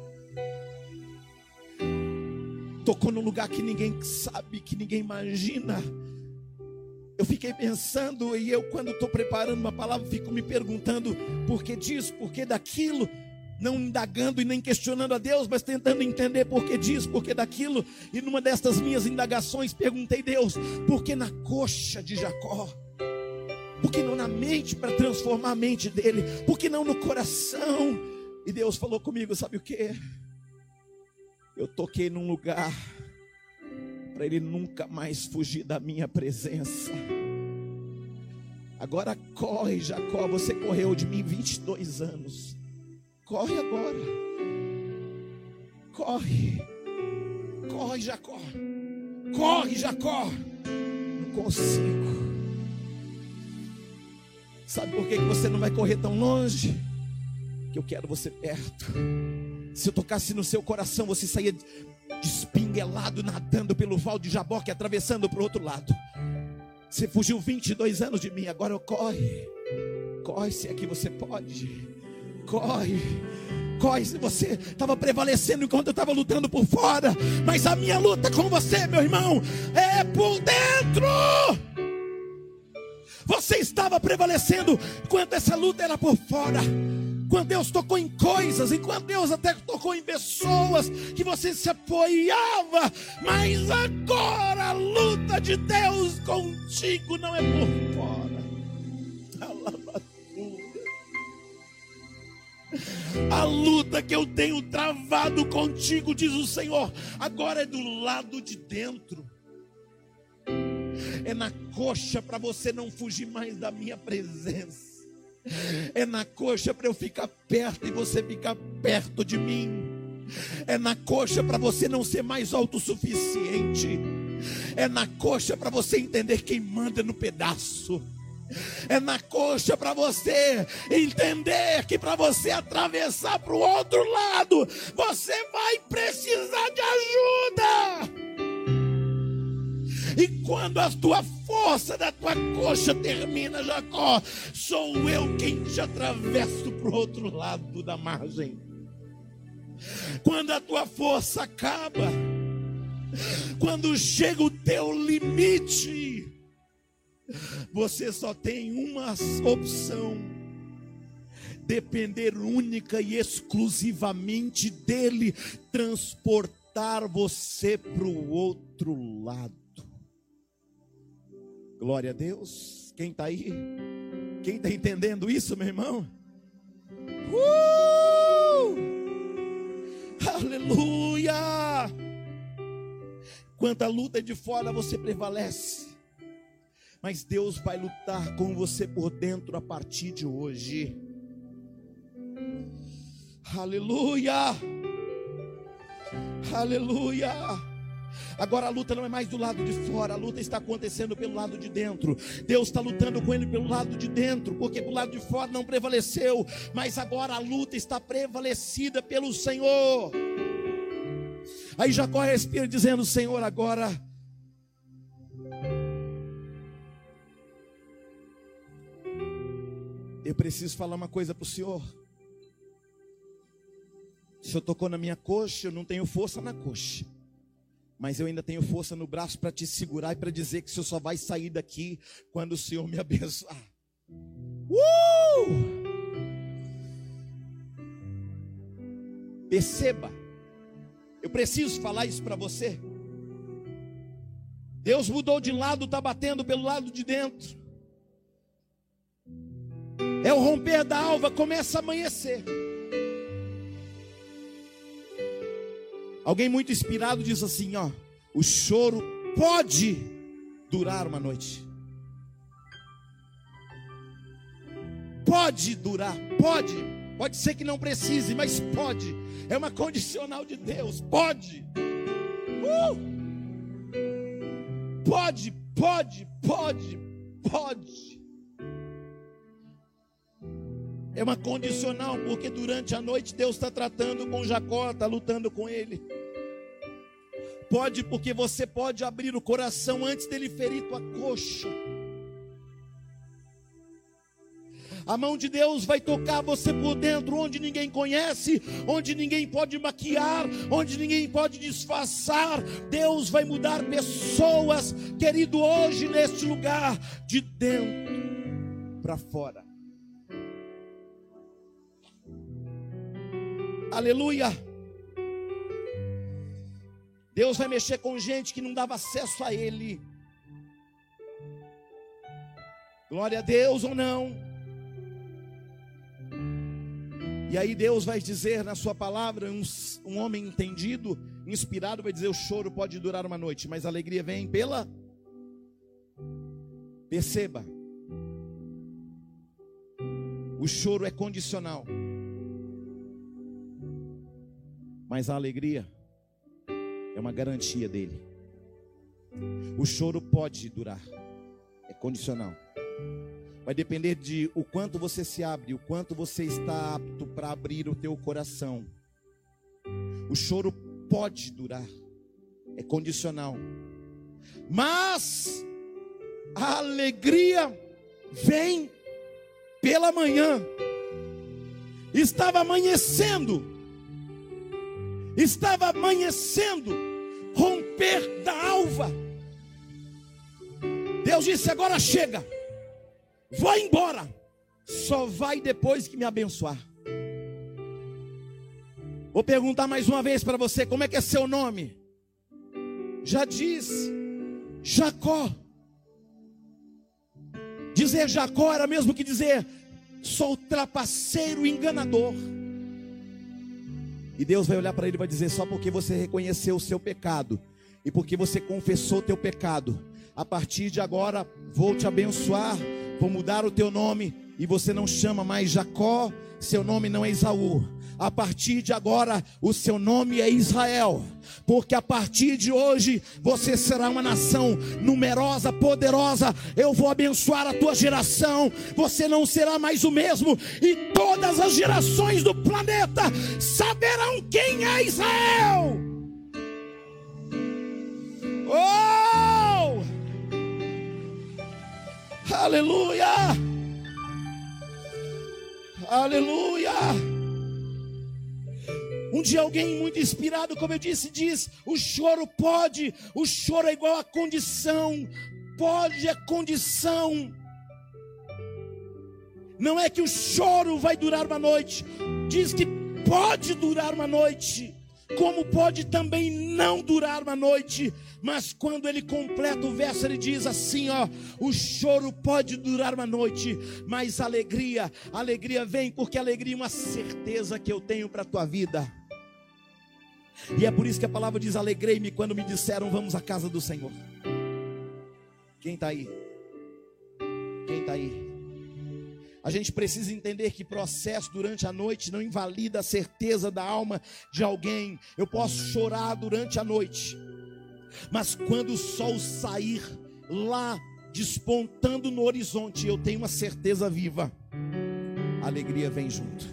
Tocou num lugar que ninguém sabe, que ninguém imagina. Eu fiquei pensando, e eu, quando estou preparando uma palavra, fico me perguntando por que disso, por que daquilo, não indagando e nem questionando a Deus, mas tentando entender por que disso, por que daquilo. E numa destas minhas indagações, perguntei Deus, por que na coxa de Jacó? Por que não na mente para transformar a mente dele? Por que não no coração? E Deus falou comigo, sabe o que? eu toquei num lugar para ele nunca mais fugir da minha presença. Agora corre, Jacó, você correu de mim 22 anos. Corre agora. Corre. Corre, Jacó. Corre, Jacó. Não consigo. Sabe por que você não vai correr tão longe? Que eu quero você perto. Se eu tocasse no seu coração, você saía despinguelado, nadando pelo val de Jaboque, atravessando para o outro lado. Você fugiu 22 anos de mim, agora eu corre. Corre se é que você pode. Corre. Corre se você estava prevalecendo enquanto eu estava lutando por fora. Mas a minha luta com você, meu irmão, é por dentro. Você estava prevalecendo enquanto essa luta era por fora quando Deus tocou em coisas, enquanto Deus até tocou em pessoas que você se apoiava, mas agora a luta de Deus contigo não é por fora. A luta que eu tenho travado contigo, diz o Senhor, agora é do lado de dentro. É na coxa para você não fugir mais da minha presença. É na coxa para eu ficar perto e você ficar perto de mim. É na coxa para você não ser mais autossuficiente. É na coxa para você entender quem manda no pedaço. É na coxa para você entender que para você atravessar para o outro lado, você vai precisar de ajuda. E quando a tua força da tua coxa termina, Jacó, sou eu quem te atravesso para o outro lado da margem. Quando a tua força acaba, quando chega o teu limite, você só tem uma opção: depender única e exclusivamente dele, transportar você para o outro lado. Glória a Deus. Quem está aí? Quem está entendendo isso, meu irmão? Uh! Aleluia! Quando a luta de fora, você prevalece. Mas Deus vai lutar com você por dentro a partir de hoje. Aleluia! Aleluia! Agora a luta não é mais do lado de fora, a luta está acontecendo pelo lado de dentro. Deus está lutando com ele pelo lado de dentro, porque pelo lado de fora não prevaleceu, mas agora a luta está prevalecida pelo Senhor. Aí Jacó respira dizendo: Senhor, agora eu preciso falar uma coisa para o Senhor. O Senhor tocou na minha coxa, eu não tenho força na coxa mas eu ainda tenho força no braço para te segurar e para dizer que o Senhor só vai sair daqui quando o Senhor me [laughs] abençoar. Uh! Perceba, eu preciso falar isso para você. Deus mudou de lado, está batendo pelo lado de dentro. É o romper da alva, começa a amanhecer. Alguém muito inspirado diz assim: ó, o choro pode durar uma noite. Pode durar, pode. Pode ser que não precise, mas pode. É uma condicional de Deus. Pode. Uh! Pode, pode, pode, pode. É uma condicional, porque durante a noite Deus está tratando com Jacó, está lutando com ele. Pode, porque você pode abrir o coração antes dele ferir tua coxa. A mão de Deus vai tocar você por dentro, onde ninguém conhece, onde ninguém pode maquiar, onde ninguém pode disfarçar. Deus vai mudar pessoas, querido, hoje neste lugar, de dentro para fora. Aleluia. Deus vai mexer com gente que não dava acesso a Ele. Glória a Deus ou não. E aí Deus vai dizer na sua palavra, um, um homem entendido, inspirado, vai dizer: o choro pode durar uma noite, mas a alegria vem pela. Perceba, o choro é condicional, mas a alegria é uma garantia dele. O choro pode durar, é condicional. Vai depender de o quanto você se abre, o quanto você está apto para abrir o teu coração. O choro pode durar, é condicional. Mas a alegria vem pela manhã. Estava amanhecendo. Estava amanhecendo romper da alva. Deus disse: agora chega, vai embora, só vai depois que me abençoar. Vou perguntar mais uma vez para você: como é que é seu nome? Já disse, Jacó. Dizer Jacó era mesmo que dizer: sou trapaceiro enganador. E Deus vai olhar para ele e vai dizer: só porque você reconheceu o seu pecado e porque você confessou o teu pecado, A partir de agora, vou te abençoar, vou mudar o teu nome, e você não chama mais Jacó, seu nome não é Isaú. A partir de agora, o seu nome é Israel, porque a partir de hoje você será uma nação numerosa, poderosa. Eu vou abençoar a tua geração, você não será mais o mesmo, e todas as gerações do planeta saberão quem é Israel. Oh! Aleluia! Aleluia! Um dia alguém muito inspirado, como eu disse, diz: o choro pode, o choro é igual a condição, pode é condição. Não é que o choro vai durar uma noite, diz que pode durar uma noite, como pode também não durar uma noite, mas quando ele completa o verso, ele diz assim: ó, o choro pode durar uma noite, mas alegria, alegria vem, porque a alegria é uma certeza que eu tenho para a tua vida. E é por isso que a palavra diz: alegrei-me quando me disseram, vamos à casa do Senhor. Quem está aí? Quem está aí? A gente precisa entender que processo durante a noite não invalida a certeza da alma de alguém. Eu posso chorar durante a noite, mas quando o sol sair lá despontando no horizonte, eu tenho uma certeza viva. A alegria vem junto.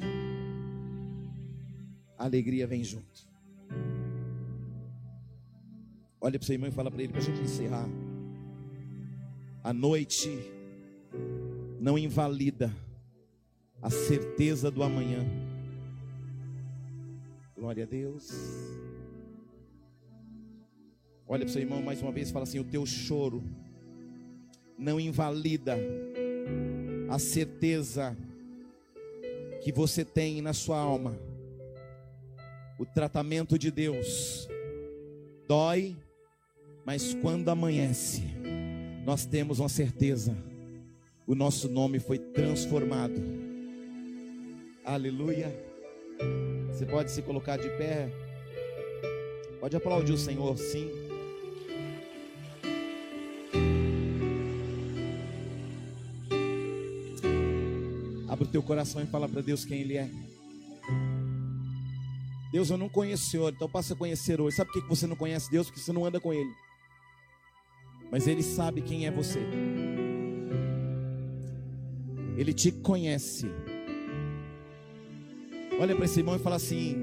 A alegria vem junto. Olha para o seu irmão e fala para ele, para a gente encerrar. A noite não invalida a certeza do amanhã. Glória a Deus. Olha para o seu irmão mais uma vez e fala assim: o teu choro não invalida a certeza que você tem na sua alma. O tratamento de Deus dói, mas quando amanhece, nós temos uma certeza: o nosso nome foi transformado. Aleluia. Você pode se colocar de pé. Pode aplaudir o Senhor, sim. Abre o teu coração e fala para Deus quem Ele é. Deus, eu não conheço o Senhor, então passa a conhecer hoje. Sabe por que você não conhece Deus? Porque você não anda com Ele. Mas Ele sabe quem é você. Ele te conhece. Olha para esse irmão e fala assim: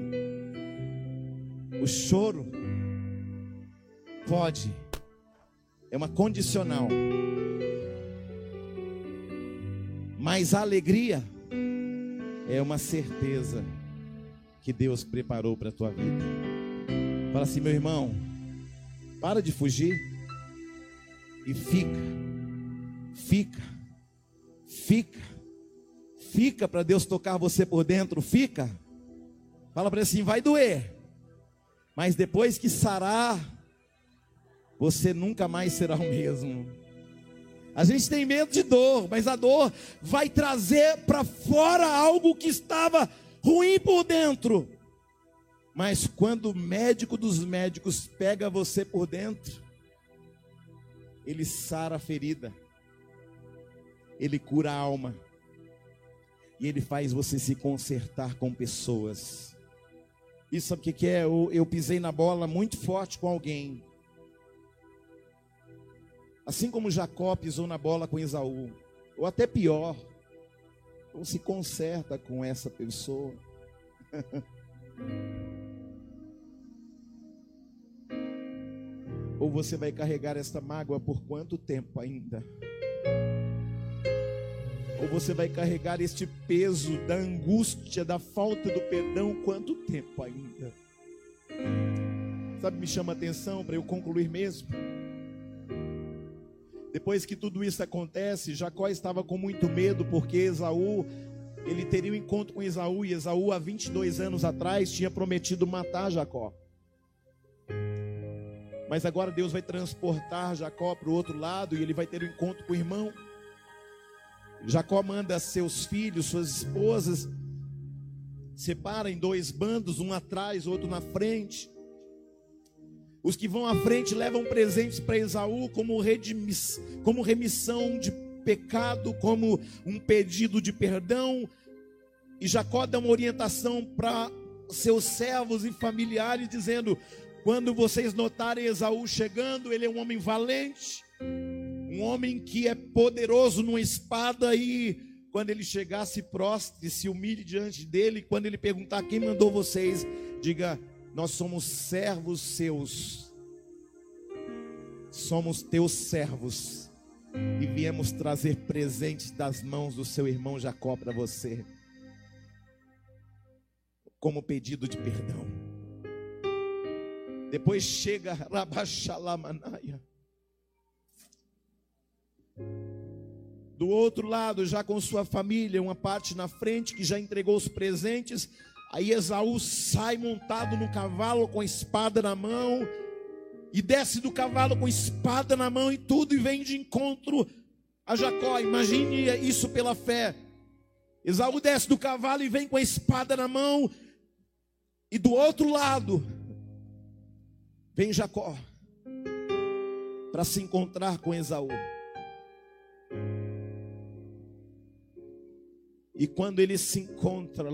o choro pode, é uma condicional, mas a alegria é uma certeza que Deus preparou para a tua vida. Fala assim, meu irmão, para de fugir e fica, fica, fica, fica para Deus tocar você por dentro, fica. Fala para ele assim, vai doer, mas depois que sarar, você nunca mais será o mesmo. A gente tem medo de dor, mas a dor vai trazer para fora algo que estava ruim por dentro. Mas quando o médico dos médicos pega você por dentro, ele sara a ferida, ele cura a alma, e ele faz você se consertar com pessoas. Isso sabe o que é? Eu, eu pisei na bola muito forte com alguém. Assim como Jacó pisou na bola com Esaú, ou até pior, ou se conserta com essa pessoa. [laughs] ou você vai carregar esta mágoa por quanto tempo ainda? Ou você vai carregar este peso da angústia, da falta do perdão, quanto tempo ainda? Sabe, me chama a atenção para eu concluir mesmo. Depois que tudo isso acontece, Jacó estava com muito medo, porque Esaú, ele teria um encontro com Esaú, e Esaú, há 22 anos atrás, tinha prometido matar Jacó. Mas agora Deus vai transportar Jacó para o outro lado, e ele vai ter um encontro com o irmão. Jacó manda seus filhos, suas esposas, separa em dois bandos, um atrás, outro na frente. Os que vão à frente levam presentes para Esaú como, redimis, como remissão de pecado, como um pedido de perdão. E Jacó dá uma orientação para seus servos e familiares, dizendo: quando vocês notarem Esaú chegando, ele é um homem valente, um homem que é poderoso numa espada e quando ele chegar, se prostre, se humilhe diante dele. Quando ele perguntar quem mandou vocês, diga: Nós somos servos seus, somos teus servos e viemos trazer presentes das mãos do seu irmão Jacó para você, como pedido de perdão. Depois chega Rabachalamanaya. Do outro lado, já com sua família, uma parte na frente que já entregou os presentes. Aí Esaú sai montado no cavalo com a espada na mão e desce do cavalo com a espada na mão e tudo e vem de encontro a Jacó. Imagine isso pela fé. Esaú desce do cavalo e vem com a espada na mão e do outro lado Vem Jacó para se encontrar com Esaú. E quando ele se encontra,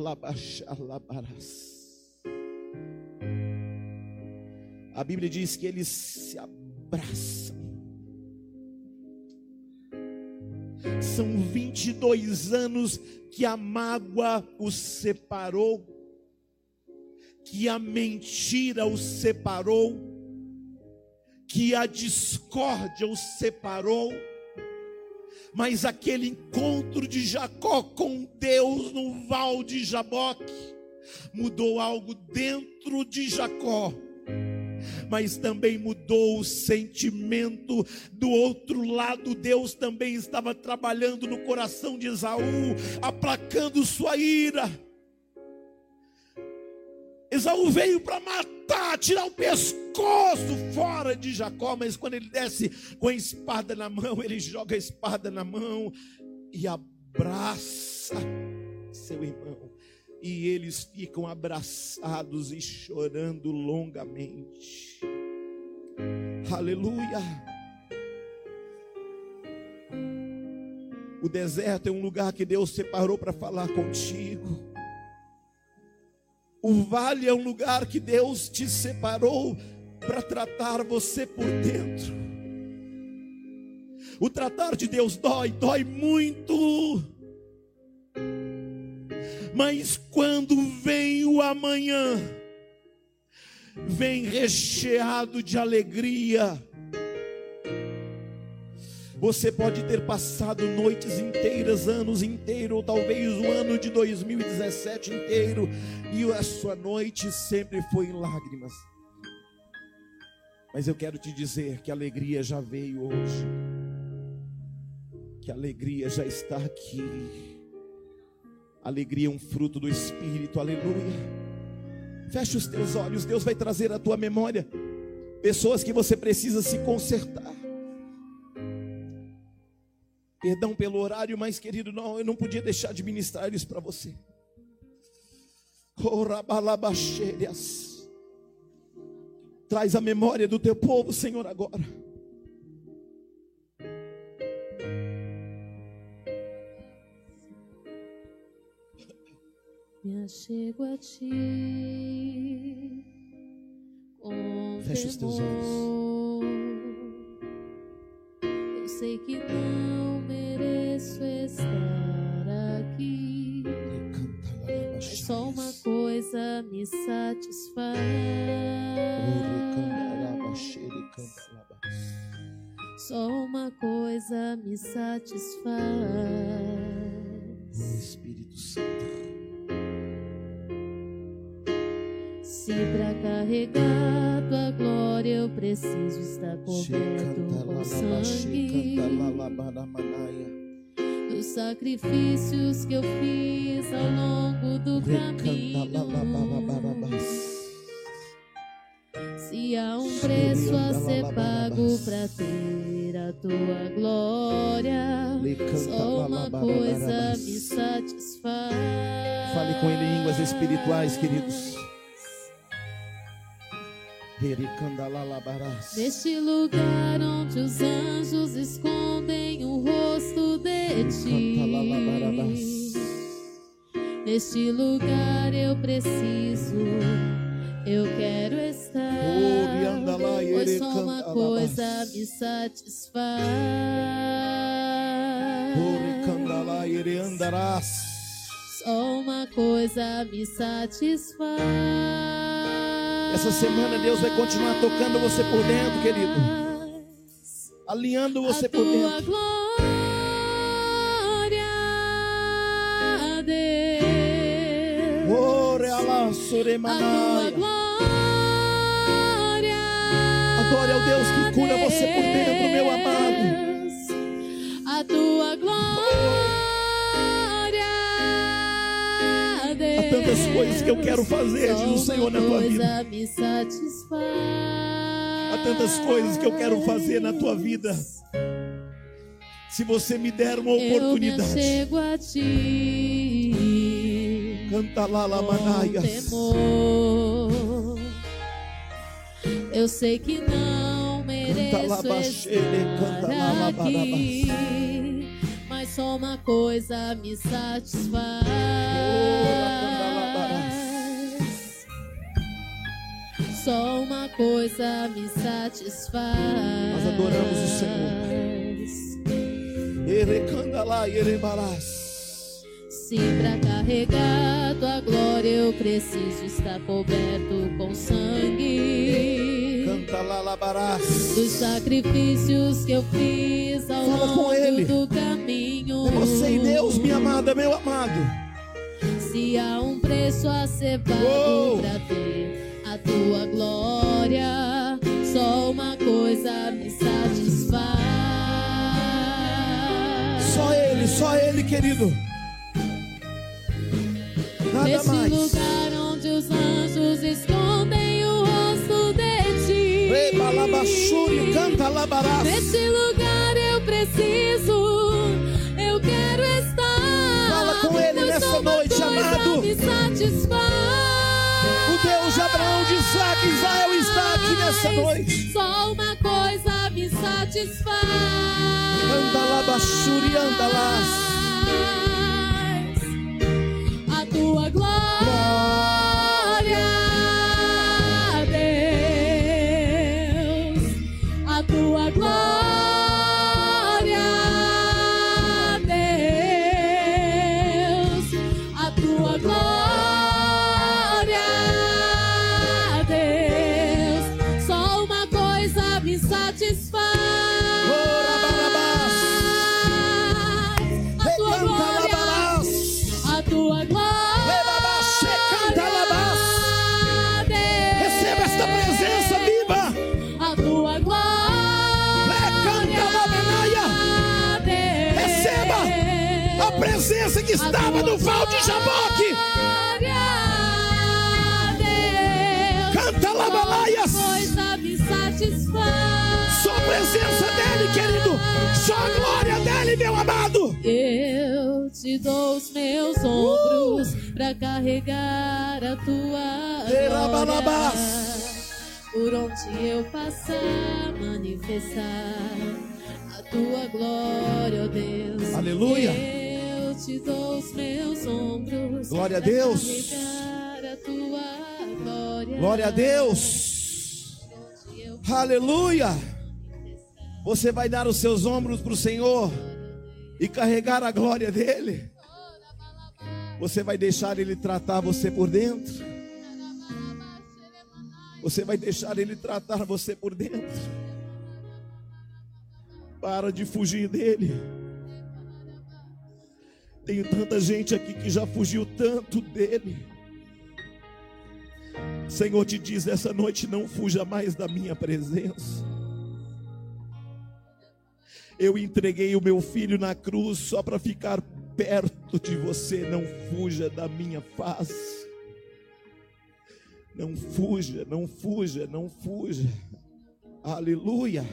a Bíblia diz que eles se abraçam. São 22 anos que a mágoa os separou, que a mentira os separou, que a discórdia os separou, mas aquele encontro de Jacó com Deus no val de Jaboque mudou algo dentro de Jacó mas também mudou o sentimento do outro lado. Deus também estava trabalhando no coração de Esaú, aplacando sua ira. Esaú veio para matar, tirar o pescoço fora de Jacó, mas quando ele desce com a espada na mão, ele joga a espada na mão e abraça seu irmão. E eles ficam abraçados e chorando longamente. Aleluia. O deserto é um lugar que Deus separou para falar contigo. O vale é um lugar que Deus te separou para tratar você por dentro. O tratar de Deus dói, dói muito. Mas quando vem o amanhã, vem recheado de alegria você pode ter passado noites inteiras, anos inteiros, ou talvez o ano de 2017 inteiro, e a sua noite sempre foi em lágrimas. Mas eu quero te dizer que a alegria já veio hoje, que a alegria já está aqui. Alegria é um fruto do Espírito, aleluia. Feche os teus olhos, Deus vai trazer à tua memória pessoas que você precisa se consertar. Perdão pelo horário, mas querido, não, eu não podia deixar de ministrar isso para você. Traz a memória do teu povo, Senhor, agora. Me achego a ti. Feche os teus olhos sei que não coisa me satisfaz. Só uma coisa me satisfaz. Espírito Santo. Se para carregar tua glória eu preciso estar coberto com sangue sacrifícios que eu fiz ao longo do caminho. Se há um preço a ser pago para ter a tua glória, só uma coisa me satisfaz. Fale com ele em línguas espirituais, queridos. Neste lugar onde os anjos escondem o rosto de ti. Neste lugar eu preciso, eu quero estar. Pois só uma coisa me satisfaz. Só uma coisa me satisfaz. Essa semana Deus vai continuar tocando você por dentro, querido. Alinhando você por dentro. Glória, a tua glória. Adore ao Deus que cura você por dentro, meu amado. A tua glória. Há tantas coisas que eu quero fazer, diz o Senhor na tua vida. Há tantas coisas que eu quero fazer na tua vida. Se você me der uma oportunidade. Eu me chego a ti. Canta lá, lá, manaias. Eu sei que não mereço canta lá, estar canta lá, aqui mas só uma coisa me satisfaz. Só uma coisa me satisfaz. Nós adoramos o Senhor. Erecandalá e erebarás. Se para carregar tua glória eu preciso estar coberto com sangue. Canta lá, labarás. Dos sacrifícios que eu fiz ao Fala longo com ele. do caminho. É você e Deus, minha amada, meu amado. Se há um preço a ser pago para ter a tua glória, só uma coisa me satisfaz. Só Ele, só Ele, querido. Nada Nesse mais. lugar onde os anjos escondem o rosto de ti. Rebalabachuri, canta labarás. Nesse lugar eu preciso, eu quero estar. Fala com ele nessa noite, amado. Me satisfaz. O Deus de Abraão, de Isaac, Israel está aqui nessa noite. Só uma coisa me satisfaz. Anda lá, Bachuri, anda lá. Carregar a tua glória. Por onde eu passar, manifestar a tua glória, ó Deus. Aleluia. Eu te dou os meus ombros. Glória a Deus. a tua glória. Glória a Deus. Aleluia. Você vai dar os seus ombros para o Senhor e carregar a glória dele. Você vai deixar ele tratar você por dentro. Você vai deixar ele tratar você por dentro. Para de fugir dele. Tem tanta gente aqui que já fugiu tanto dele. Senhor te diz essa noite: não fuja mais da minha presença. Eu entreguei o meu filho na cruz só para ficar perto de você. Não fuja da minha face. Não fuja, não fuja, não fuja. Aleluia.